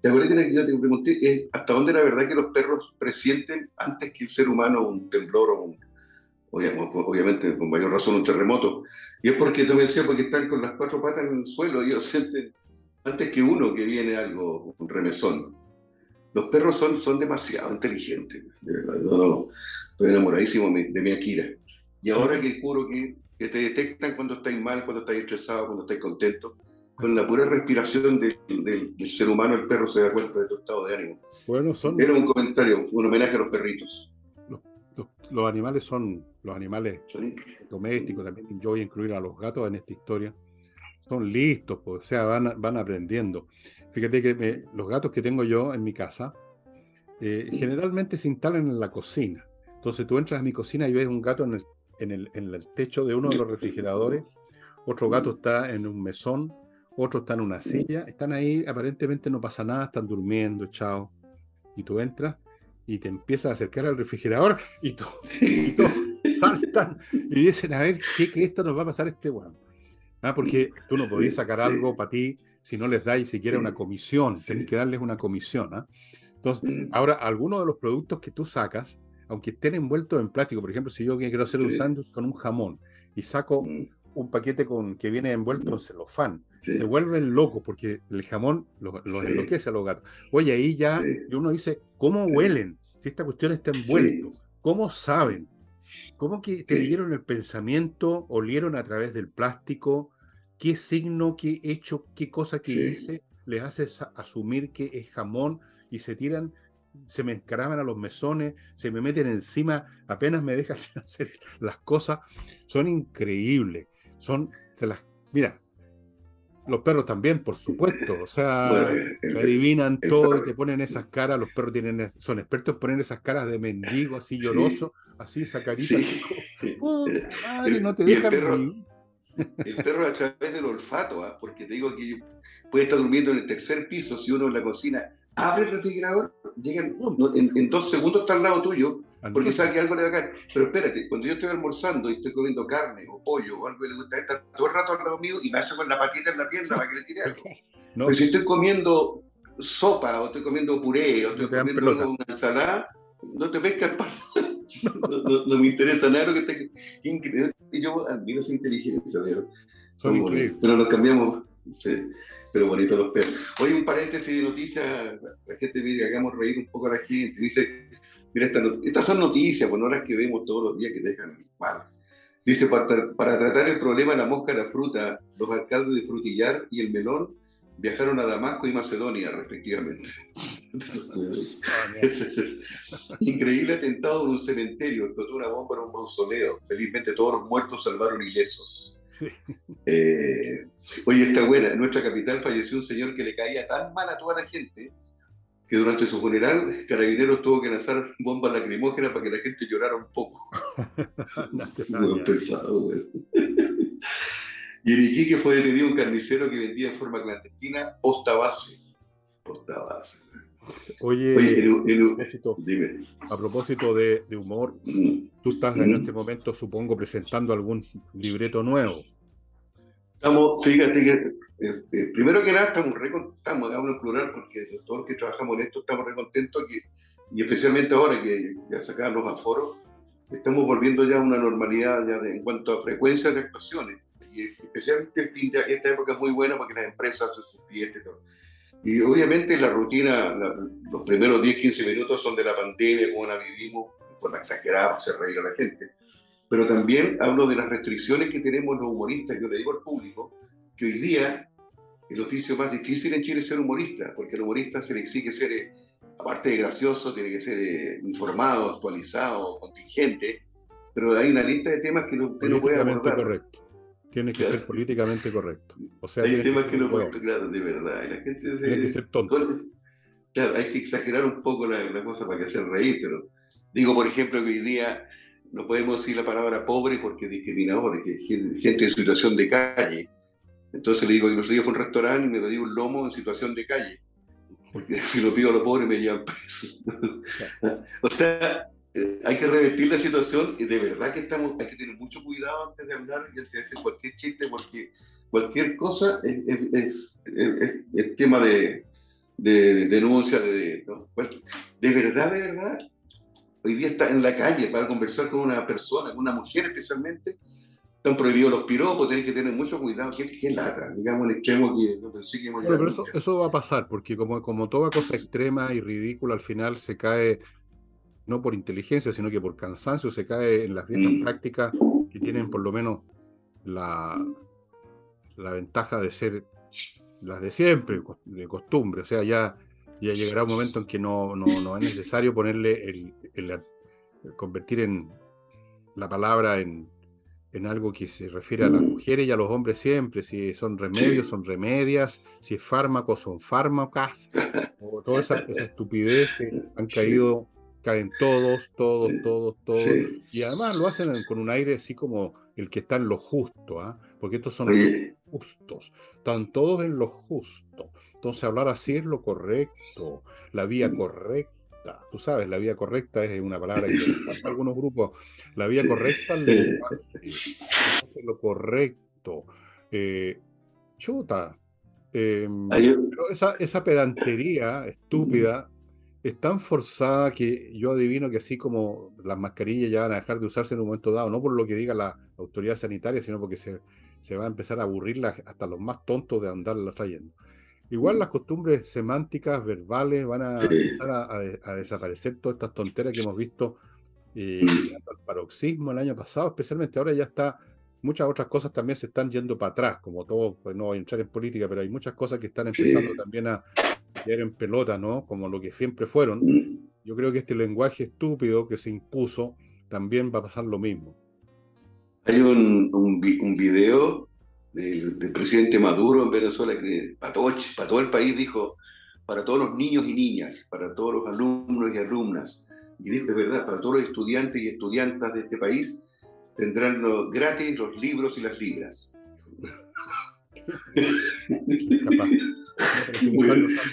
¿te acuerdas que yo te pregunté hasta dónde era verdad que los perros presienten antes que el ser humano un temblor o un, obviamente con mayor razón un terremoto? Y es porque te decía, porque están con las cuatro patas en el suelo, ellos sienten antes que uno que viene algo, un remesón. Los perros son, son demasiado inteligentes, de verdad. No, no, Estoy enamoradísimo de mi Akira. Y ahora que juro que que te detectan cuando estáis mal, cuando estáis estresado, cuando estáis contento. Con la pura respiración del, del, ser humano, el perro se da cuenta de tu estado de ánimo.
Bueno, son...
Era un comentario, un homenaje a los perritos.
Los, animales son, los animales domésticos, también yo voy a incluir a los gatos en esta historia, son listos, pues, o sea, van, van aprendiendo. Fíjate que los gatos que tengo yo en mi casa, eh, generalmente se instalan en la cocina. Entonces tú entras a mi cocina y ves un gato en el en el, techo de uno de los refrigeradores, otro gato está en un mesón, otro está en una silla, están ahí, aparentemente no pasa nada, están durmiendo, chao. Y tú entras y te empiezas a acercar al refrigerador y, tú, saltan y dicen, a ver, ¿qué, que esto nos va a pasar este weón? Ah, porque tú no podés sacar algo para ti si no les dais siquiera una comisión, tenés que darles una comisión. ¿ah? Entonces, mm. ahora, algunos de los productos que tú sacas, aunque estén envueltos en plástico, por ejemplo, si yo quiero hacer un sándwich con un jamón y saco mm. un paquete con que viene envuelto en celofán, se vuelven locos porque el jamón los, enloquece a los gatos. Oye, ahí ya uno dice, ¿cómo huelen? Si esta cuestión está envuelta, ¿cómo saben? ¿Cómo que te dieron el pensamiento, olieron a través del plástico? ¿Qué signo, qué hecho, qué cosa que dice les hace asumir que es jamón y se tiran se me encaraban a los mesones, se me meten encima, apenas me dejan hacer las cosas, son increíbles. Son, se las, mira, los perros también, por supuesto, o sea, adivinan todo y te ponen esas caras, los perros tienen, son expertos en poner esas caras de mendigo, así lloroso, así, esa carita, no te dejan
el perro, el perro a través del olfato, ¿ah? porque te digo que puede estar durmiendo en el tercer piso si uno en la cocina abre el refrigerador, llegan, en, dos segundos está al lado tuyo, porque sabe que algo le va a caer. Pero espérate, cuando yo estoy almorzando y estoy comiendo carne o pollo o algo que le gusta, está todo el rato al lado mío y me hace con la patita en la pierna para que le tire algo. Pero si estoy comiendo sopa o estoy comiendo puré o estoy comiendo una ensalada, no te pesca no, no, me interesa nada lo que esté increíble. Y yo admiro esa inteligencia, pero, pero nos cambiamos. Sí pero bonito los perros. Hoy un paréntesis de noticias, la gente pide que hagamos reír un poco a la gente. Dice, mira, estas son noticias, pues no las que vemos todos los días que dejan mal. Dice, para, para, tratar el problema de la mosca de la fruta, los alcaldes de Frutillar y el melón viajaron a Damasco y Macedonia, respectivamente. Increíble atentado en un cementerio, explotó una bomba en un mausoleo. Felizmente todos los muertos salvaron ilesos. Eh, oye, está buena. En nuestra capital falleció un señor que le caía tan mal a toda la gente que durante su funeral Carabineros tuvo que lanzar bombas lacrimógenas para que la gente llorara un poco. Muy pesado, güey. y en Iquique fue detenido un carnicero que vendía en forma clandestina posta base. Posta base.
Oye, a propósito, de, humor, mm. tú estás en este momento, supongo, presentando algún libreto nuevo.
Estamos, fíjate que, eh, eh, primero que nada, estamos re hablo en plural, porque todos los que trabajamos en esto estamos re contentos, que, y especialmente ahora que ya sacaron los aforos, estamos volviendo ya a una normalidad ya en cuanto a frecuencia de actuaciones. Y especialmente el fin de esta época es muy buena porque las empresas hacen sus fiestas y todo. Y obviamente la rutina, los primeros 10, 15 minutos son de la pandemia, como la vivimos, de forma exagerada, para hacer reír a la gente pero también hablo de las restricciones que tenemos los humoristas. Yo le digo al público que hoy día el oficio más difícil en Chile es ser humorista, porque el humorista se le exige ser, eh, aparte de gracioso, tiene que ser eh, informado, actualizado, contingente, pero hay una lista de temas que no, usted no puede abordar.
correcto. Tiene que ser políticamente correcto.
O sea, hay temas que, no puede, claro, de verdad. Y la gente
tiene que ser tonto.
Claro, hay que exagerar un poco la, la cosa para que hacer reír, pero digo, por ejemplo, que hoy día no podemos decir la palabra pobre porque es discriminador, que gente en situación de calle. Entonces le digo que los días fue un restaurante y me pedí un lomo en situación de calle. Porque si lo pido a los pobres me llevan preso. o sea, eh, hay que revertir la situación y de verdad que estamos, hay que tener mucho cuidado antes de hablar y antes de hacer cualquier chiste porque cualquier cosa es, tema de, denuncia, de, de verdad, de verdad, hoy día está en la calle para conversar con una persona, con una mujer especialmente, están prohibidos los piropos, tienen que tener mucho cuidado. ¿Qué, qué lata? Digamos, el extremo que no pensé que
bueno, pero eso, eso, va a pasar, porque como, como toda cosa extrema y ridícula, al final se cae, no por inteligencia, sino que por cansancio, se cae en las viejas mm. prácticas que tienen por lo menos la, la ventaja de ser las de siempre, de costumbre. O sea, ya ya llegará un momento en que no, no, no es necesario ponerle el, el, convertir en la palabra en, en, algo que se refiere a las mujeres y a los hombres siempre, si son remedios, son remedias, si es fármaco, son fármacas, o toda esa, estupidez que han caído, caen todos, todos, todos, todos, y además lo hacen con un aire así como el que está en lo justo, ¿ah? porque estos son los justos, están todos en lo justo. Entonces hablar así es lo correcto, la vía mm. correcta. Tú sabes, la vía correcta es una palabra que para algunos grupos. La vía correcta es lo correcto. Eh, chuta. Em, pero esa, esa pedantería estúpida es tan forzada que yo adivino que así como las mascarillas ya van a dejar de usarse en un momento dado, no por lo que diga la autoridad sanitaria, sino porque se, se va a empezar a aburrir hasta los más tontos de andarlas trayendo. Igual las costumbres semánticas, verbales, van a empezar a, desaparecer todas estas tonteras que hemos visto eh, al paroxismo el año pasado, especialmente. Ahora ya está, muchas otras cosas también se están yendo para atrás, como todo, pues no voy a entrar en política, pero hay muchas cosas que están empezando también a caer en pelota, ¿no? Como lo que siempre fueron. Yo creo que este lenguaje estúpido que se impuso también va a pasar lo mismo.
Hay un, un, un video del, presidente Maduro en Venezuela, que para todo, para todo el país dijo, para todos los niños y niñas, para todos los alumnos y alumnas, y dijo, es verdad, para todos los estudiantes y estudiantas de este país, tendrán gratis los libros y las libras.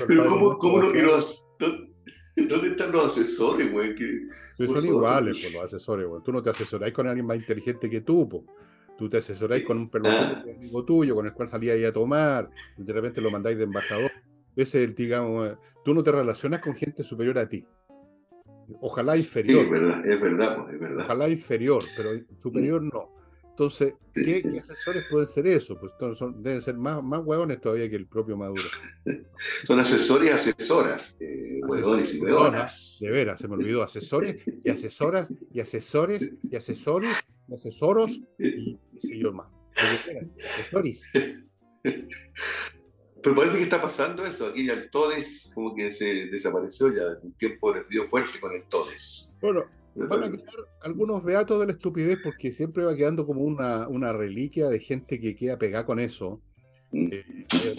Pero ¿cómo, lo, ¿Dónde están los asesores, güey?
son iguales, pues, los asesores, güey. Tú no te asesoras con alguien más inteligente que tú, pues. Tú te asesoráis con un perro ah. amigo tuyo, con el cual salíais a tomar, y de repente lo mandáis de embajador. Ese es el, digamos, tú no te relacionas con gente superior a ti. Ojalá inferior.
Sí, es verdad, es verdad, pues, es verdad.
Ojalá inferior, pero superior no. Entonces, ¿qué, asesores pueden ser eso? Pues son, deben ser más, más huevones todavía que el propio Maduro.
son asesores y asesoras, eh, huevones y huevonas.
De veras, se me olvidó, asesores y asesoras y asesores y asesores y asesoros y, y yo más. Asesores.
Pero parece que está pasando eso. Aquí el Todes como que se desapareció ya. Un tiempo dio fuerte con el Todes.
Bueno, van a quedar algunos beatos de la estupidez porque siempre va quedando como una, una reliquia de gente que queda pegada con eso. Mm. Eh,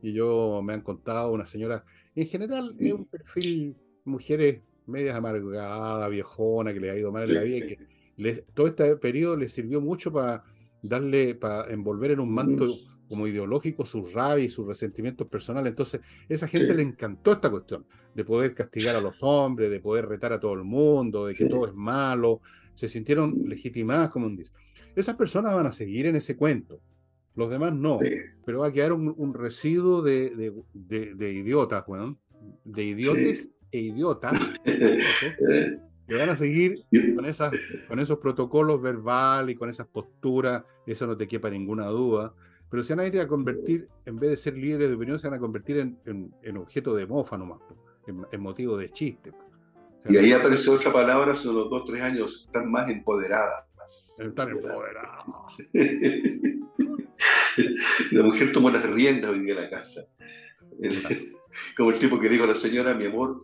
que yo me han contado, una señora, en general es un perfil mujeres medias amargadas, viejona, que le ha ido mal en la vida, y que todo este periodo le sirvió mucho para darle, para envolver en un manto como ideológico su rabia y sus resentimientos personales. Entonces, esa gente le encantó esta cuestión de poder castigar a los hombres, de poder retar a todo el mundo, de que todo es malo. Se sintieron legitimadas como un dice. Esas personas van a seguir en ese cuento. Los demás no. Pero va a quedar un, residuo de, de, idiotas, bueno, de idiotes e idiotas que van a seguir con, esas, con esos protocolos verbales y con esas posturas, eso no te quepa ninguna duda, pero se van a ir a convertir, en vez de ser líderes de opinión, se van a convertir en, en, objeto de mofa nomás, en, motivo de chiste.
y ahí apareció otra palabra, son los dos, tres años, están más empoderadas.
Están empoderadas.
la mujer tomó las riendas hoy día de la casa. Como el tipo que dijo a la señora, mi amor,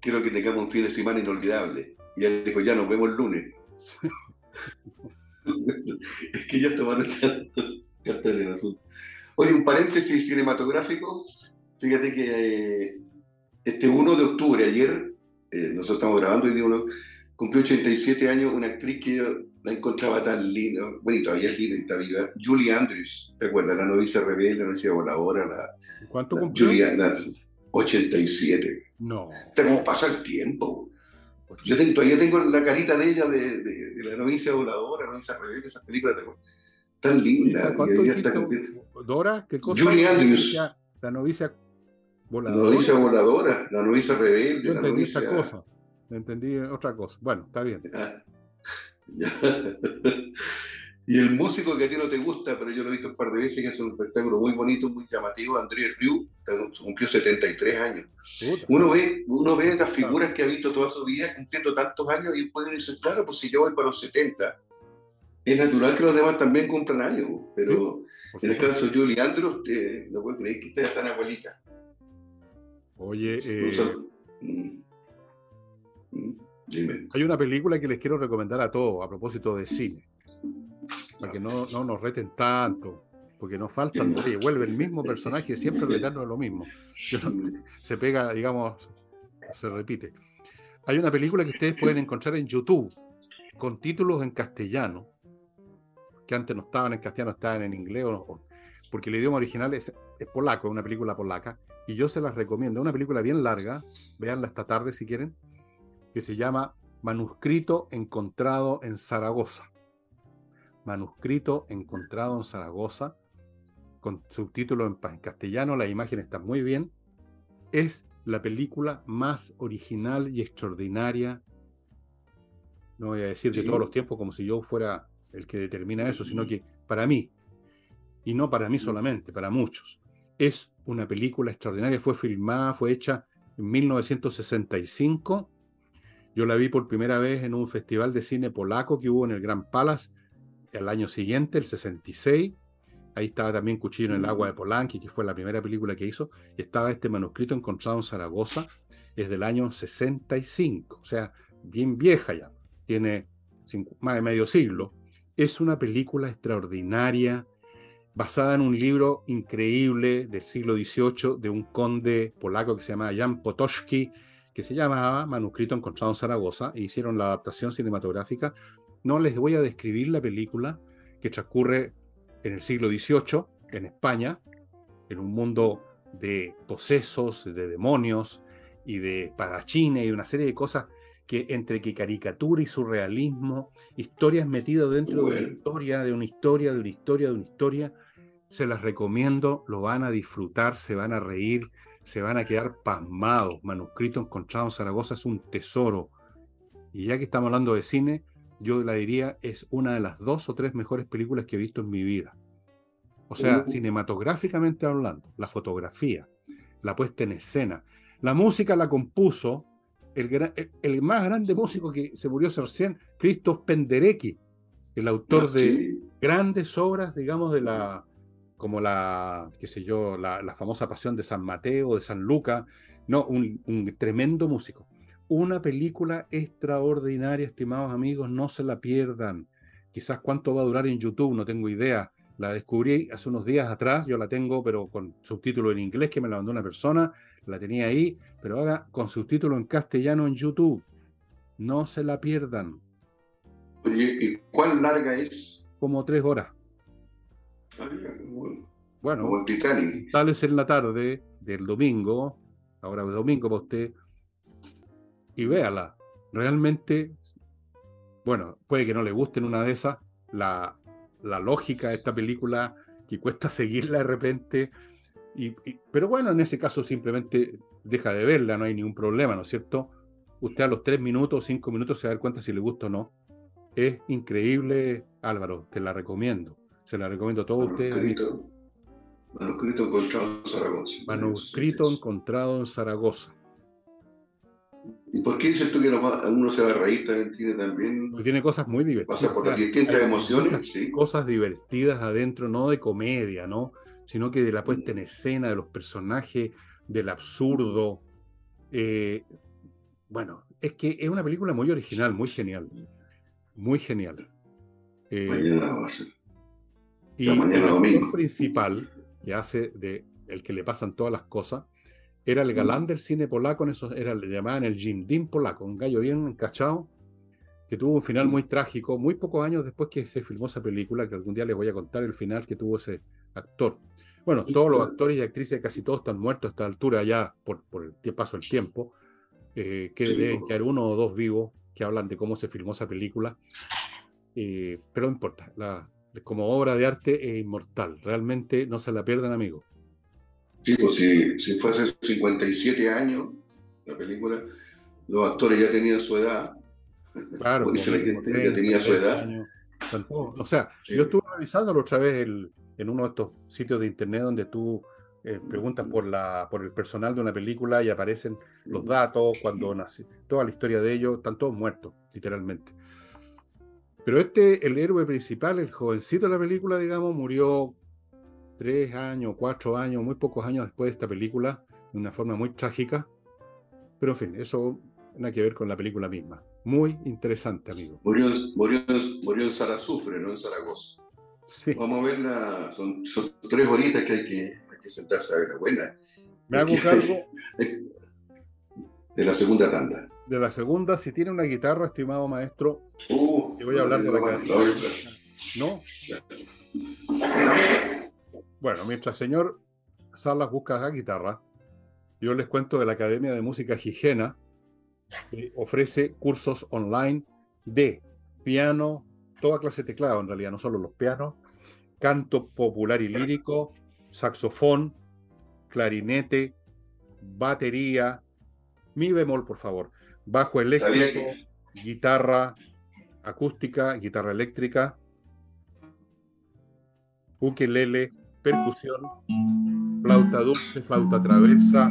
quiero que tengamos un fin de semana inolvidable. Y él dijo, ya nos vemos el lunes. es que ya tomaron. Oye, un paréntesis cinematográfico. Fíjate que eh, este 1 de octubre, ayer, eh, nosotros estamos grabando y digo, uno, cumplió 87 años una actriz que yo la encontraba tan linda, bueno, y todavía es linda y está viva, Julie Andrews, ¿te acuerdas? La novicia rebelde, la novicia voladora, la...
¿Cuánto cumplió?
Julie, 87.
No.
¿Cómo pasa el tiempo? Yo tengo, todavía tengo la carita de ella, de, de, la novicia voladora, la novicia rebelde, esas películas tan.
¿Cuánto y está ¿Dora? ¿Qué cosa?
Julie Andrews.
La novicia voladora.
La novicia voladora, la novicia rebelde.
Yo entendí
novicia...
esa cosa. Entendí otra cosa. Bueno, está bien.
Ah. y el músico que a ti no te gusta, pero yo lo he visto un par de veces, que es un espectáculo muy bonito, muy llamativo, Andrés Riu, cumplió 73 años. uno ve, uno ve las figuras que ha visto toda su vida cumpliendo tantos años y puede decir, claro, pues si yo voy para los 70, es natural que los demás también cumplan años, pero en el caso de Julie Andrews, no puedo creer que esté tan abuelita.
Oye, eh... Mm. Mm. Hay una película que les quiero recomendar a todos a propósito de cine, para que no, no nos reten tanto, porque nos faltan, oye, vuelve el mismo personaje, siempre retarnos lo mismo. Se pega, digamos, se repite. Hay una película que ustedes pueden encontrar en YouTube con títulos en castellano, que antes no estaban en castellano, estaban en inglés, porque el idioma original es, es polaco, es una película polaca, y yo se las recomiendo. Es una película bien larga, véanla esta tarde si quieren que se llama Manuscrito encontrado en Zaragoza. Manuscrito encontrado en Zaragoza, con subtítulo en, castellano, la imagen está muy bien. Es la película más original y extraordinaria, no voy a decir de todos los tiempos como si yo fuera el que determina eso, sino que para mí, y no para mí solamente, para muchos, es una película extraordinaria, fue filmada, fue hecha en 1965 yo la vi por primera vez en un festival de cine polaco que hubo en el Gran Palace el año siguiente, el 66. Ahí estaba también Cuchillo en el agua de Polanski, que fue la primera película que hizo. Y estaba este manuscrito encontrado en Zaragoza, es del año 65, o sea, bien vieja ya, tiene más de medio siglo. Es una película extraordinaria, basada en un libro increíble del siglo XVIII de un conde polaco que se llama Jan Potocki, que se llamaba Manuscrito Encontrado en Zaragoza, e hicieron la adaptación cinematográfica. No les voy a describir la película que transcurre en el siglo XVIII, en España, en un mundo de posesos, de demonios y de espadachines y una serie de cosas que entre que caricatura y surrealismo, historias metidas dentro de una historia, de una historia, de una historia, de una historia, se las recomiendo, lo van a disfrutar, se van a reír, se van a quedar pasmados. Manuscrito encontrado en Zaragoza es un tesoro. Y ya que estamos hablando de cine, yo la diría es una de las dos o tres mejores películas que he visto en mi vida. O sea, uh. cinematográficamente hablando, la fotografía, la puesta en escena. La música la compuso el, el, más grande músico que se murió hace recién, Christoph Penderecki, el autor ah, de grandes obras, digamos, de la, como la, qué sé yo, la, la famosa pasión de San Mateo, de San Lucas, no, un, un tremendo músico. Una película extraordinaria, estimados amigos, no se la pierdan. Quizás cuánto va a durar en YouTube, no tengo idea. La descubrí hace unos días atrás, yo la tengo, pero con subtítulo en inglés que me la mandó una persona, la tenía ahí, pero ahora con subtítulo en castellano en YouTube. No se la pierdan.
Oye, ¿y cuán larga es?
Como tres horas.
Ah, bueno,
Bueno,
como el
sales en la tarde del domingo, ahora es domingo para usted, y véala. Realmente, bueno, puede que no le guste en una de esas la, la lógica de esta película, que cuesta seguirla de repente, y, y- pero bueno, en ese caso simplemente deja de verla, no hay ningún problema, ¿no es cierto? Usted a los tres minutos, cinco minutos se va a dar cuenta si le gusta o no. Es increíble, Álvaro, te la recomiendo. Se la recomiendo a todos ustedes.
Manuscrito, manuscrito encontrado en Zaragoza.
Manuscrito encontrado en Zaragoza.
¿Y por qué dices tú que uno se va a reír también? Tiene también.
Porque tiene cosas muy divertidas.
Pasa por las
O
distintas emociones, sí.
Cosas divertidas adentro, no de comedia, ¿no? Sino que de la puesta en escena, de los personajes, del absurdo. Eh, bueno, es que es una película muy original, muy genial. Muy genial. Eh,
Mañana va a ser.
y
mañana
el
domingo.
principal, que hace de el que le pasan todas las cosas, era el galán del cine polaco, en esos, era, le llamaban el Jim Dean polaco, un gallo bien encachado, que tuvo un final muy trágico, muy pocos años después que se filmó esa película, que algún día les voy a contar el final que tuvo ese actor. Bueno, todos los actores y actrices, casi todos están muertos a esta altura ya por, por el paso del tiempo, eh, que deben quedar uno o dos vivos que hablan de cómo se filmó esa película. Eh, pero no importa, la, como obra de arte es inmortal. Realmente no se la pierdan, amigos.
Sí, pues si, si fue hace 57 años la película, los actores ya tenían su edad.
Claro,
Como dice la gente,
30,
ya tenía su
40
edad.
años. O sea,
Sí.
yo estuve revisándolo otra vez el- en uno de estos sitios de internet donde tú eh, preguntas por, la, por el personal de una película y aparecen los datos, cuando nace, toda la historia de ellos, están todos muertos, literalmente. Pero este, el héroe principal, el jovencito de la película, digamos, murió tres años, cuatro años, muy pocos años después de esta película, de una forma muy trágica. Pero en fin, eso nada que ver con la película misma. Muy interesante, amigo.
Murió, murió, murió en Zarazufre, no en Zaragoza.
Sí.
Vamos a verla, son, son tres horitas que hay que, hay que sentarse a verla. Buena.
Me hago cargo
De la segunda tanda.
de la segunda. Si tiene una guitarra, estimado maestro,
Uh,
Te voy a hablar de la
voy a-
cadena.
la voy a buscar.
¿no? Bueno, mientras el señor Salas busca la guitarra, yo les cuento de la Academia de Música Gigena, que ofrece cursos online de piano, toda clase de teclado en realidad, no solo los pianos, canto popular y lírico, saxofón, clarinete, batería, mi bemol, por favor, bajo eléctrico,
que
guitarra acústica, guitarra eléctrica, ukelele, percusión, flauta dulce, flauta traversa,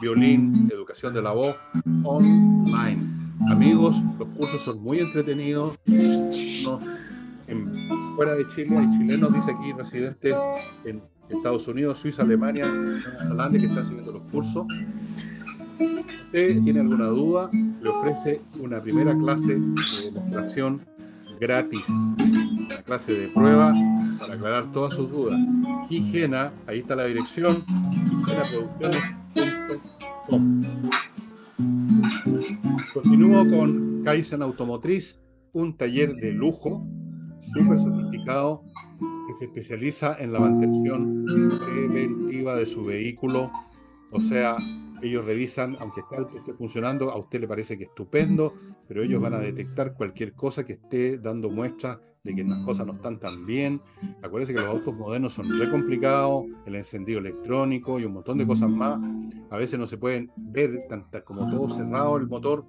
violín, educación de la voz, online. Amigos, los cursos son muy entretenidos. En- fuera de Chile hay chilenos, dice aquí, residentes en Estados Unidos, Suiza, Alemania, Nueva Zelanda, que están siguiendo los cursos. Si tiene alguna duda, le ofrece una primera clase de demostración gratis, una clase de prueba para aclarar todas sus dudas. Higiena, ahí está la dirección. Continúo con Kaizen Automotriz, un taller de lujo, súper sofisticado, que se especializa en la mantención preventiva de su vehículo. O sea, ellos revisan, aunque esté, esté funcionando, a usted le parece que estupendo, pero ellos van a detectar cualquier cosa que esté dando muestras de que las cosas no están tan bien. Acuérdense que los autos modernos son re complicados, el encendido electrónico y un montón de cosas más. A veces no se pueden ver tantas como todo cerrado el motor.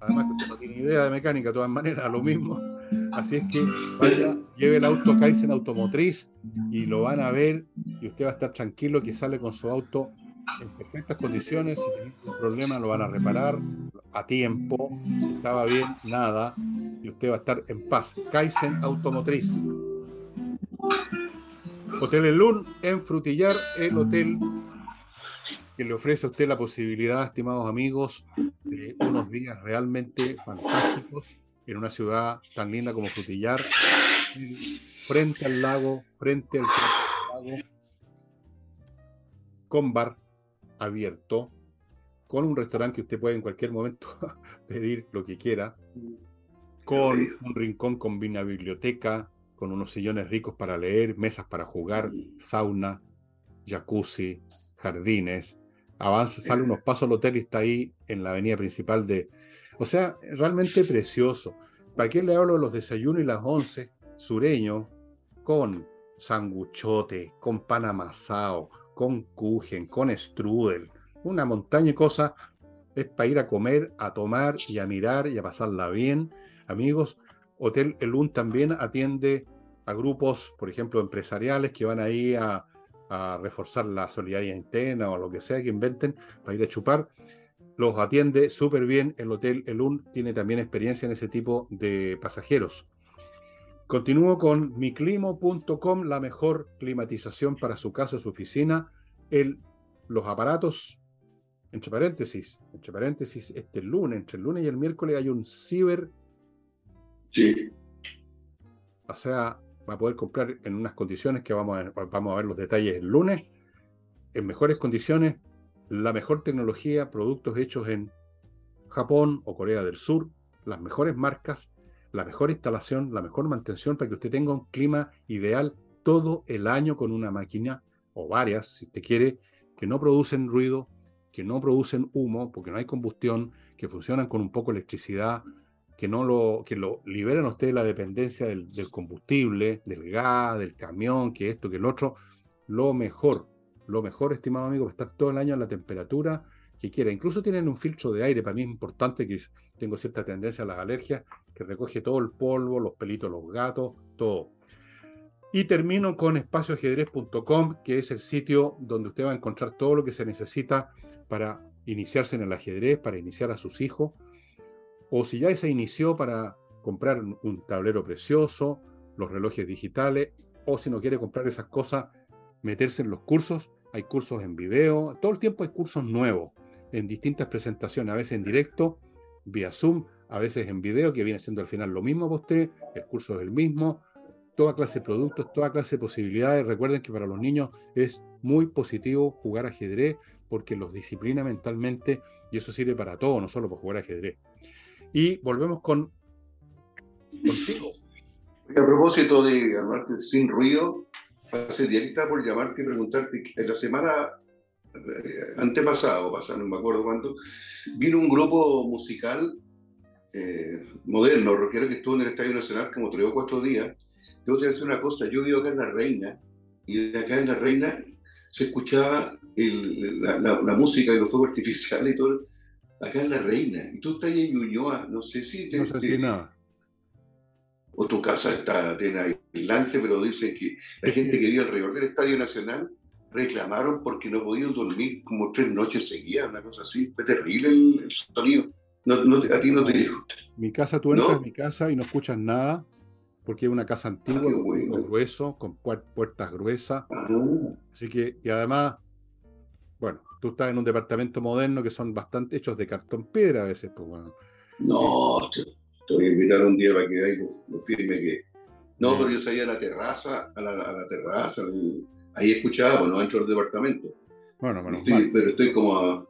Además que usted no tiene idea de mecánica, de todas maneras, lo mismo. Así es que vaya, lleve el auto Kaizen Automotriz y lo van a ver y usted va a estar tranquilo que sale con su auto en perfectas condiciones. Si tiene un problema lo van a reparar a tiempo. Si estaba bien, nada. Y usted va a estar en paz. Kaizen Automotriz. Hotel Elun en Frutillar, el hotel que le ofrece a usted la posibilidad, estimados amigos, de unos días realmente fantásticos en una ciudad tan linda como Frutillar, frente al lago, frente al lago, con bar abierto, con un restaurante que usted puede en cualquier momento pedir lo que quiera, con un rincón con una biblioteca, con unos sillones ricos para leer, mesas para jugar, sauna, jacuzzi, jardines. Avanza, sale unos pasos al hotel y está ahí en la avenida principal de... O sea, realmente precioso. ¿Para qué le hablo de los desayunos y las once? Sureño, con sanguchote, con pan amasado, con kuchen, con strudel, una montaña de cosas. Es para ir a comer, a tomar y a mirar y a pasarla bien. Amigos, Hotel Elun también atiende a grupos, por ejemplo, empresariales que van ahí a, reforzar la solidaridad interna o lo que sea que inventen para ir a chupar. Los atiende súper bien. El Hotel Elun tiene también experiencia en ese tipo de pasajeros. Continúo con miclimo.com, la mejor climatización para su casa su oficina. El, los aparatos, entre paréntesis, entre paréntesis, este lunes, entre el lunes y el miércoles hay un ciber
Sí.
O sea, va a poder comprar en unas condiciones que vamos a, ver los detalles el lunes, en mejores condiciones, la mejor tecnología, productos hechos en Japón o Corea del Sur, las mejores marcas, la mejor instalación, la mejor mantención para que usted tenga un clima ideal todo el año con una máquina o varias, si usted quiere, que no producen ruido, que no producen humo, porque no hay combustión, que funcionan con un poco de electricidad, que no lo, que lo liberan a usted la dependencia del, combustible, del gas, del camión, que esto, que el otro, lo mejor, lo mejor, estimado amigo, estar todo el año a la temperatura que quiera. Incluso tienen un filtro de aire, para mí es importante que tengo cierta tendencia a las alergias, que recoge todo el polvo, los pelitos, los gatos, todo. Y termino con espacioajedrez.com, que es el sitio donde usted va a encontrar todo lo que se necesita para iniciarse en el ajedrez, para iniciar a sus hijos, o si ya se inició para comprar un tablero precioso, los relojes digitales, o si no quiere comprar esas cosas, meterse en los cursos. Hay cursos en video, todo el tiempo hay cursos nuevos, en distintas presentaciones, a veces en directo, vía Zoom, a veces en video, que viene siendo al final lo mismo para usted, el curso es el mismo, toda clase de productos, toda clase de posibilidades. Recuerden que para los niños es muy positivo jugar ajedrez porque los disciplina mentalmente y eso sirve para todo, no solo para jugar ajedrez. Y volvemos con contigo.
A propósito de llamarte sin ruido, hace directa por llamarte y preguntarte, en la semana eh, antepasado, pasado, no me acuerdo cuánto, vino un grupo musical eh, moderno, rockero, que estuvo en el Estadio Nacional como tres o cuatro días. Yo te voy a decir una cosa, yo vivo acá en La Reina, y de acá en La Reina se escuchaba la, música y los fuegos artificiales y todo acá en La Reina, y tú estás en Ñuñoa, no sé si...
Te, no sé nada.
O tu casa está en aislante, pero dicen que la gente que vive alrededor del Estadio Nacional reclamaron porque no podían dormir como tres noches seguidas, una cosa así. Fue terrible el, sonido. No, a ti no te dijo.
Mi casa, tú entras en mi casa y no escuchas nada, porque es una casa antigua, ah, grueso, con puertas gruesas. Ah. Así que, y además, bueno, tú estás en un departamento moderno que son bastante hechos de cartón piedra a veces. Pues, bueno.
No, te, voy a invitar un día para que veáis lo, firme que. No, pero yo salía a la terraza, a la, a la terraza, ahí escuchaba, bueno, ancho del departamento. Bueno, bueno. pero estoy como a,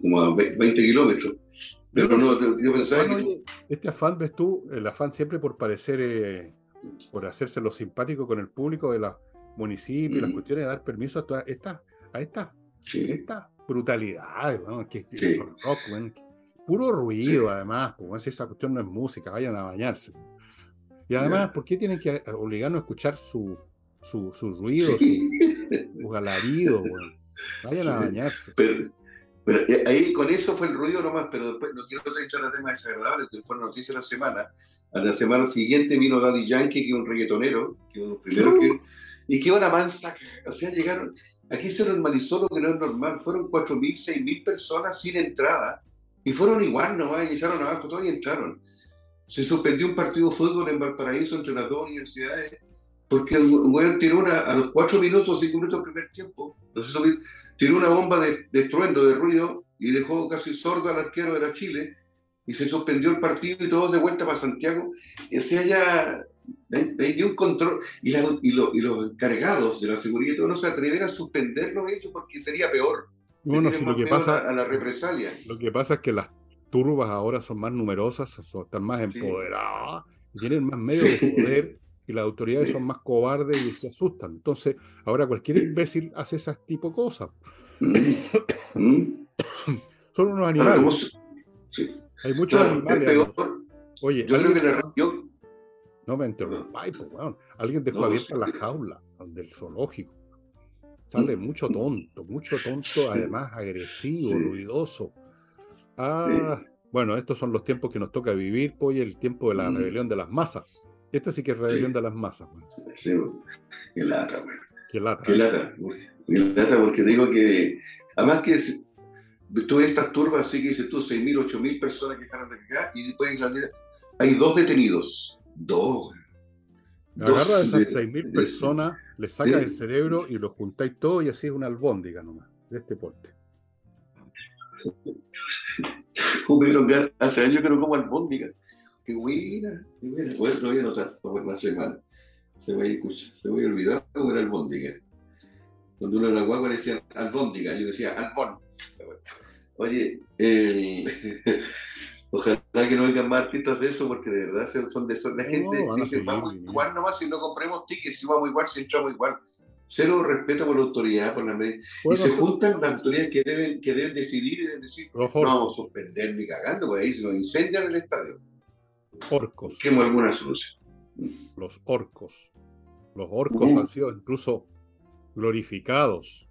como a 20 kilómetros. Pero no, yo pensaba que.
Este afán, ves tú, el afán siempre por parecer, eh, por hacerse lo simpático con el público de los municipios, las cuestiones de dar permiso a todas estas, a estas esta brutalidad, que, puro ruido además, pues esa cuestión no es música, vayan a bañarse. Y además, ¿por qué tienen que obligarnos a escuchar su, su, su ruido, su, galarido? Vayan a bañarse.
Pero, eh, ahí con eso fue el ruido nomás, pero después no quiero entrar a temas desagradables, que fue la noticia de la semana. A la semana siguiente vino Daddy Yankee, que es un reggaetonero, que es uno de los primeros que y qué una mansa, o sea, llegaron, aquí se normalizó lo que no es normal, fueron 4.000, 6.000 personas sin entrada, y fueron igual nomás, y echaron abajo todo y entraron. Se suspendió un partido de fútbol en Valparaíso entre las dos universidades, porque un weón tiró una, a los cuatro minutos, cinco minutos del primer tiempo, tiró una bomba de, de estruendo, de ruido, y dejó casi sordo al arquero de la Chile, y se suspendió el partido y todos de vuelta para Santiago. Y un control, y, y, los encargados de la seguridad no se atreven a suspenderlo ellos porque sería peor.
Bueno, lo que pasa
a, la represalia.
Lo que pasa es que las turbas ahora son más numerosas, están más empoderadas, tienen más medios de poder y las autoridades son más cobardes y se asustan. Entonces, ahora cualquier imbécil hace esas tipo de cosas. son unos animales. Hay muchos animales.
Oye, yo creo que la región.
No me interrumpáis, pues, Alguien dejó abierta la jaula del zoológico. Sale mucho tonto, mucho tonto, además agresivo, ruidoso. Ah, bueno, estos son los tiempos que nos toca vivir, pues, el tiempo de la mm. rebelión de las masas. Esta sí que es rebelión de las masas.
Sí, qué lata, güey.
Qué lata.
Qué lata. Qué lata porque digo que, además que todas estas turbas, así que dices tú, 6.000, 8.000 personas que están acá y después hay dos detenidos. Dos.
Agarra a esas 6.000 personas, le sacas el cerebro y lo juntáis todo y así es una albóndiga nomás, de este porte.
Un Pedro hace años que no como albóndiga. Qué buena, qué buena. Bueno, lo voy a anotar para la semana. Se me, escucha, se me voy a olvidar cómo era albóndiga. Cuando uno era guagua le decían albóndiga, yo decía albón. Oye, el... Ojalá que no vengan más artistas de eso, porque de verdad son de eso. La gente dice, vamos igual nomás si no compremos tickets, si vamos igual, si entramos igual. Cero respeto por la autoridad, por la medida. y se juntan las autoridades que deben, que deben decidir y deben decir, no vamos a suspender ni cagando, porque ahí se nos incendian el estadio.
Orcos.
Busquemos alguna solución.
Los orcos. Los orcos han sido incluso glorificados.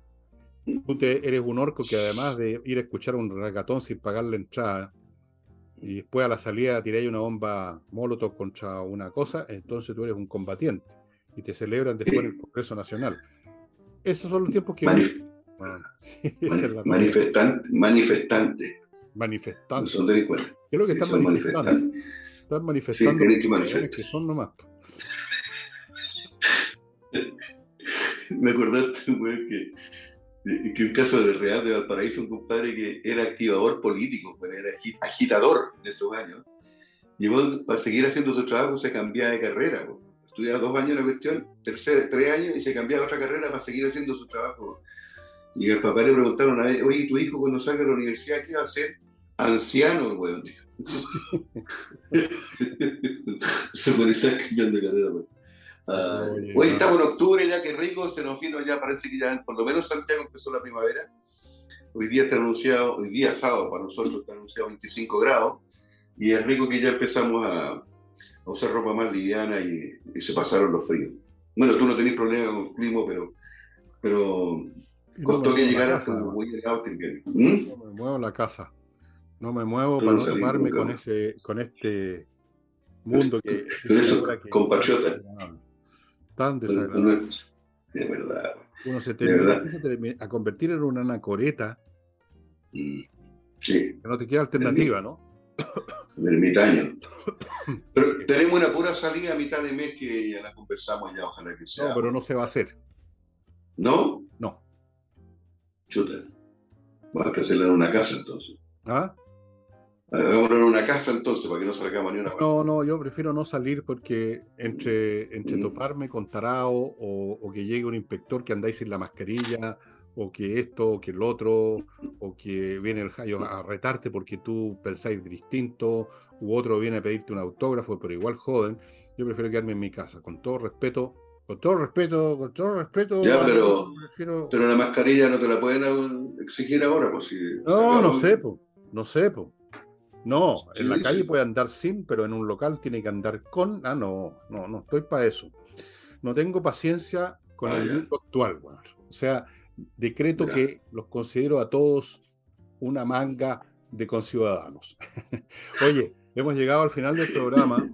Tú eres un orco que además de ir a escuchar un regatón sin pagar la entrada, y después a la salida tiráis una bomba molotov contra una cosa, entonces tú eres un combatiente y te celebran después en el Congreso Nacional. Esos son los tiempos que...
manifestante, manifestante.
Manifestante.
Son delincuentes.
¿Qué es lo que están manifestando? Están manifestando
que,
que son nomás.
Me acordaste, güey, que que un caso del Real de Valparaíso, un compadre que era activador político, pero era agitador de esos años. Llegó para seguir haciendo su trabajo, se cambiaba de carrera. Estudiaba dos años la cuestión, tercer, tres años, y se cambiaba a otra carrera para seguir haciendo su trabajo. Y al papá le preguntaron a él, oye, ¿tu hijo cuando salga de la universidad qué va a hacer? Anciano, weón. se puede estar cambiando de carrera, weón. Ah, hoy estamos en octubre ya, que rico, se nos vino ya, parece que ya por lo menos Santiago empezó la primavera. Hoy día está anunciado, hoy día sábado para nosotros está anunciado 25 grados y es rico que ya empezamos a, usar ropa más liviana y, se pasaron los fríos. Bueno, tú no tenés problema con el clima, pero, pero costó que llegara muy helado
este ¿Mm? No me muevo la casa. No me muevo para no con, ese, con este mundo que...
Con eso, compatriota
tan desagradable.
De verdad.
Uno se termina, a convertir en una anacoreta.
Mm, sí.
Que no te queda alternativa, ¿no?
El ermitaño. Pero tenemos una pura salida a mitad de mes que ya la conversamos ya, ojalá que sea.
No, pero no se va a hacer.
¿No?
No.
Chuta. Va a hacerla en una casa entonces.
¿Ah?
Hagámoslo en una casa entonces, para que no salgamos ni una
No, no, yo prefiero no salir porque entre, entre mm. toparme con tarao o, que llegue un inspector que andáis sin la mascarilla, o que esto, o que el otro, o que viene el jayo a retarte porque tú pensáis distinto, u otro viene a pedirte un autógrafo, pero igual joden, yo prefiero quedarme en mi casa, con todo respeto, con todo respeto, con todo respeto.
Ya, pero, pero la mascarilla no te la pueden exigir ahora, pues si.
No, no sé, pues, no sé, pues. No, en la calle puede andar sin, pero en un local tiene que andar con. Ah, no, no, no estoy para eso. No tengo paciencia con ah, el mundo actual. Bueno. O sea, decreto que los considero a todos una manga de conciudadanos. Oye, hemos llegado al final del programa.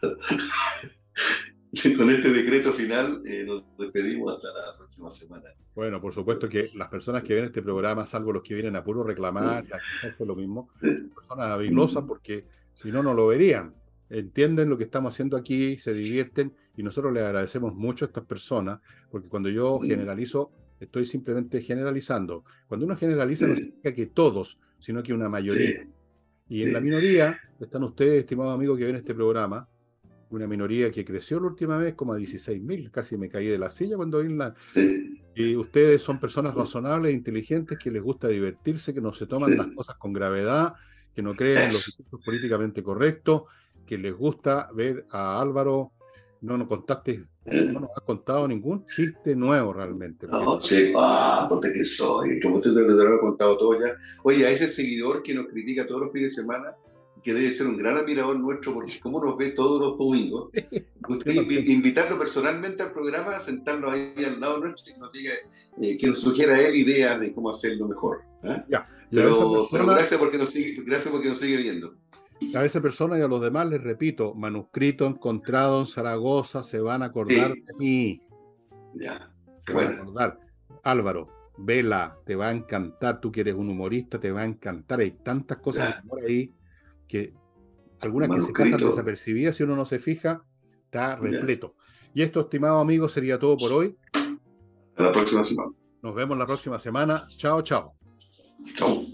con este decreto final eh, nos despedimos hasta la próxima semana.
Bueno, por supuesto que las personas que ven este programa, salvo los que vienen a puro reclamar, y a lo mismo, son personas habilosas porque si no, no lo verían. entienden lo que estamos haciendo aquí, se divierten y nosotros les agradecemos mucho a estas personas, porque cuando yo generalizo, estoy simplemente generalizando. Cuando uno generaliza no significa que todos, sino que una mayoría. Y en la minoría están ustedes, estimados amigos que ven este programa, una minoría que creció la última vez como a 16.000, casi me caí de la silla cuando vi la... Y ustedes son personas razonables, inteligentes, que les gusta divertirse, que no se toman las cosas con gravedad, que no creen en los discursos políticamente correctos, que les gusta ver a Álvaro, no nos contaste, no nos has contado ningún chiste nuevo realmente.
No, sí, ah, ponte que soy, como usted te lo ha contado todo ya. Oye, a ese seguidor que nos critica todos los fines de semana, que debe ser un gran admirador nuestro, porque como nos ve todos los domingos, invitarlo personalmente al programa, sentarlo ahí al lado nuestro y que nos diga, eh, que nos sugiera a él ideas de cómo hacerlo mejor. ¿eh? pero, pero, gracias porque nos sigue, gracias porque nos sigue viendo.
A esa persona y a los demás les repito, manuscrito encontrado en Zaragoza, se van a acordar de mí.
Ya,
se van a acordar. Álvaro, vela, te va a encantar, tú que eres un humorista, te va a encantar. Hay tantas cosas humor ahí que algunas que se pasan desapercibidas si uno no se fija, está repleto. Y esto, estimados amigos, sería todo por hoy.
Hasta la próxima semana.
Nos vemos la próxima semana. Chao, chao.
Chao.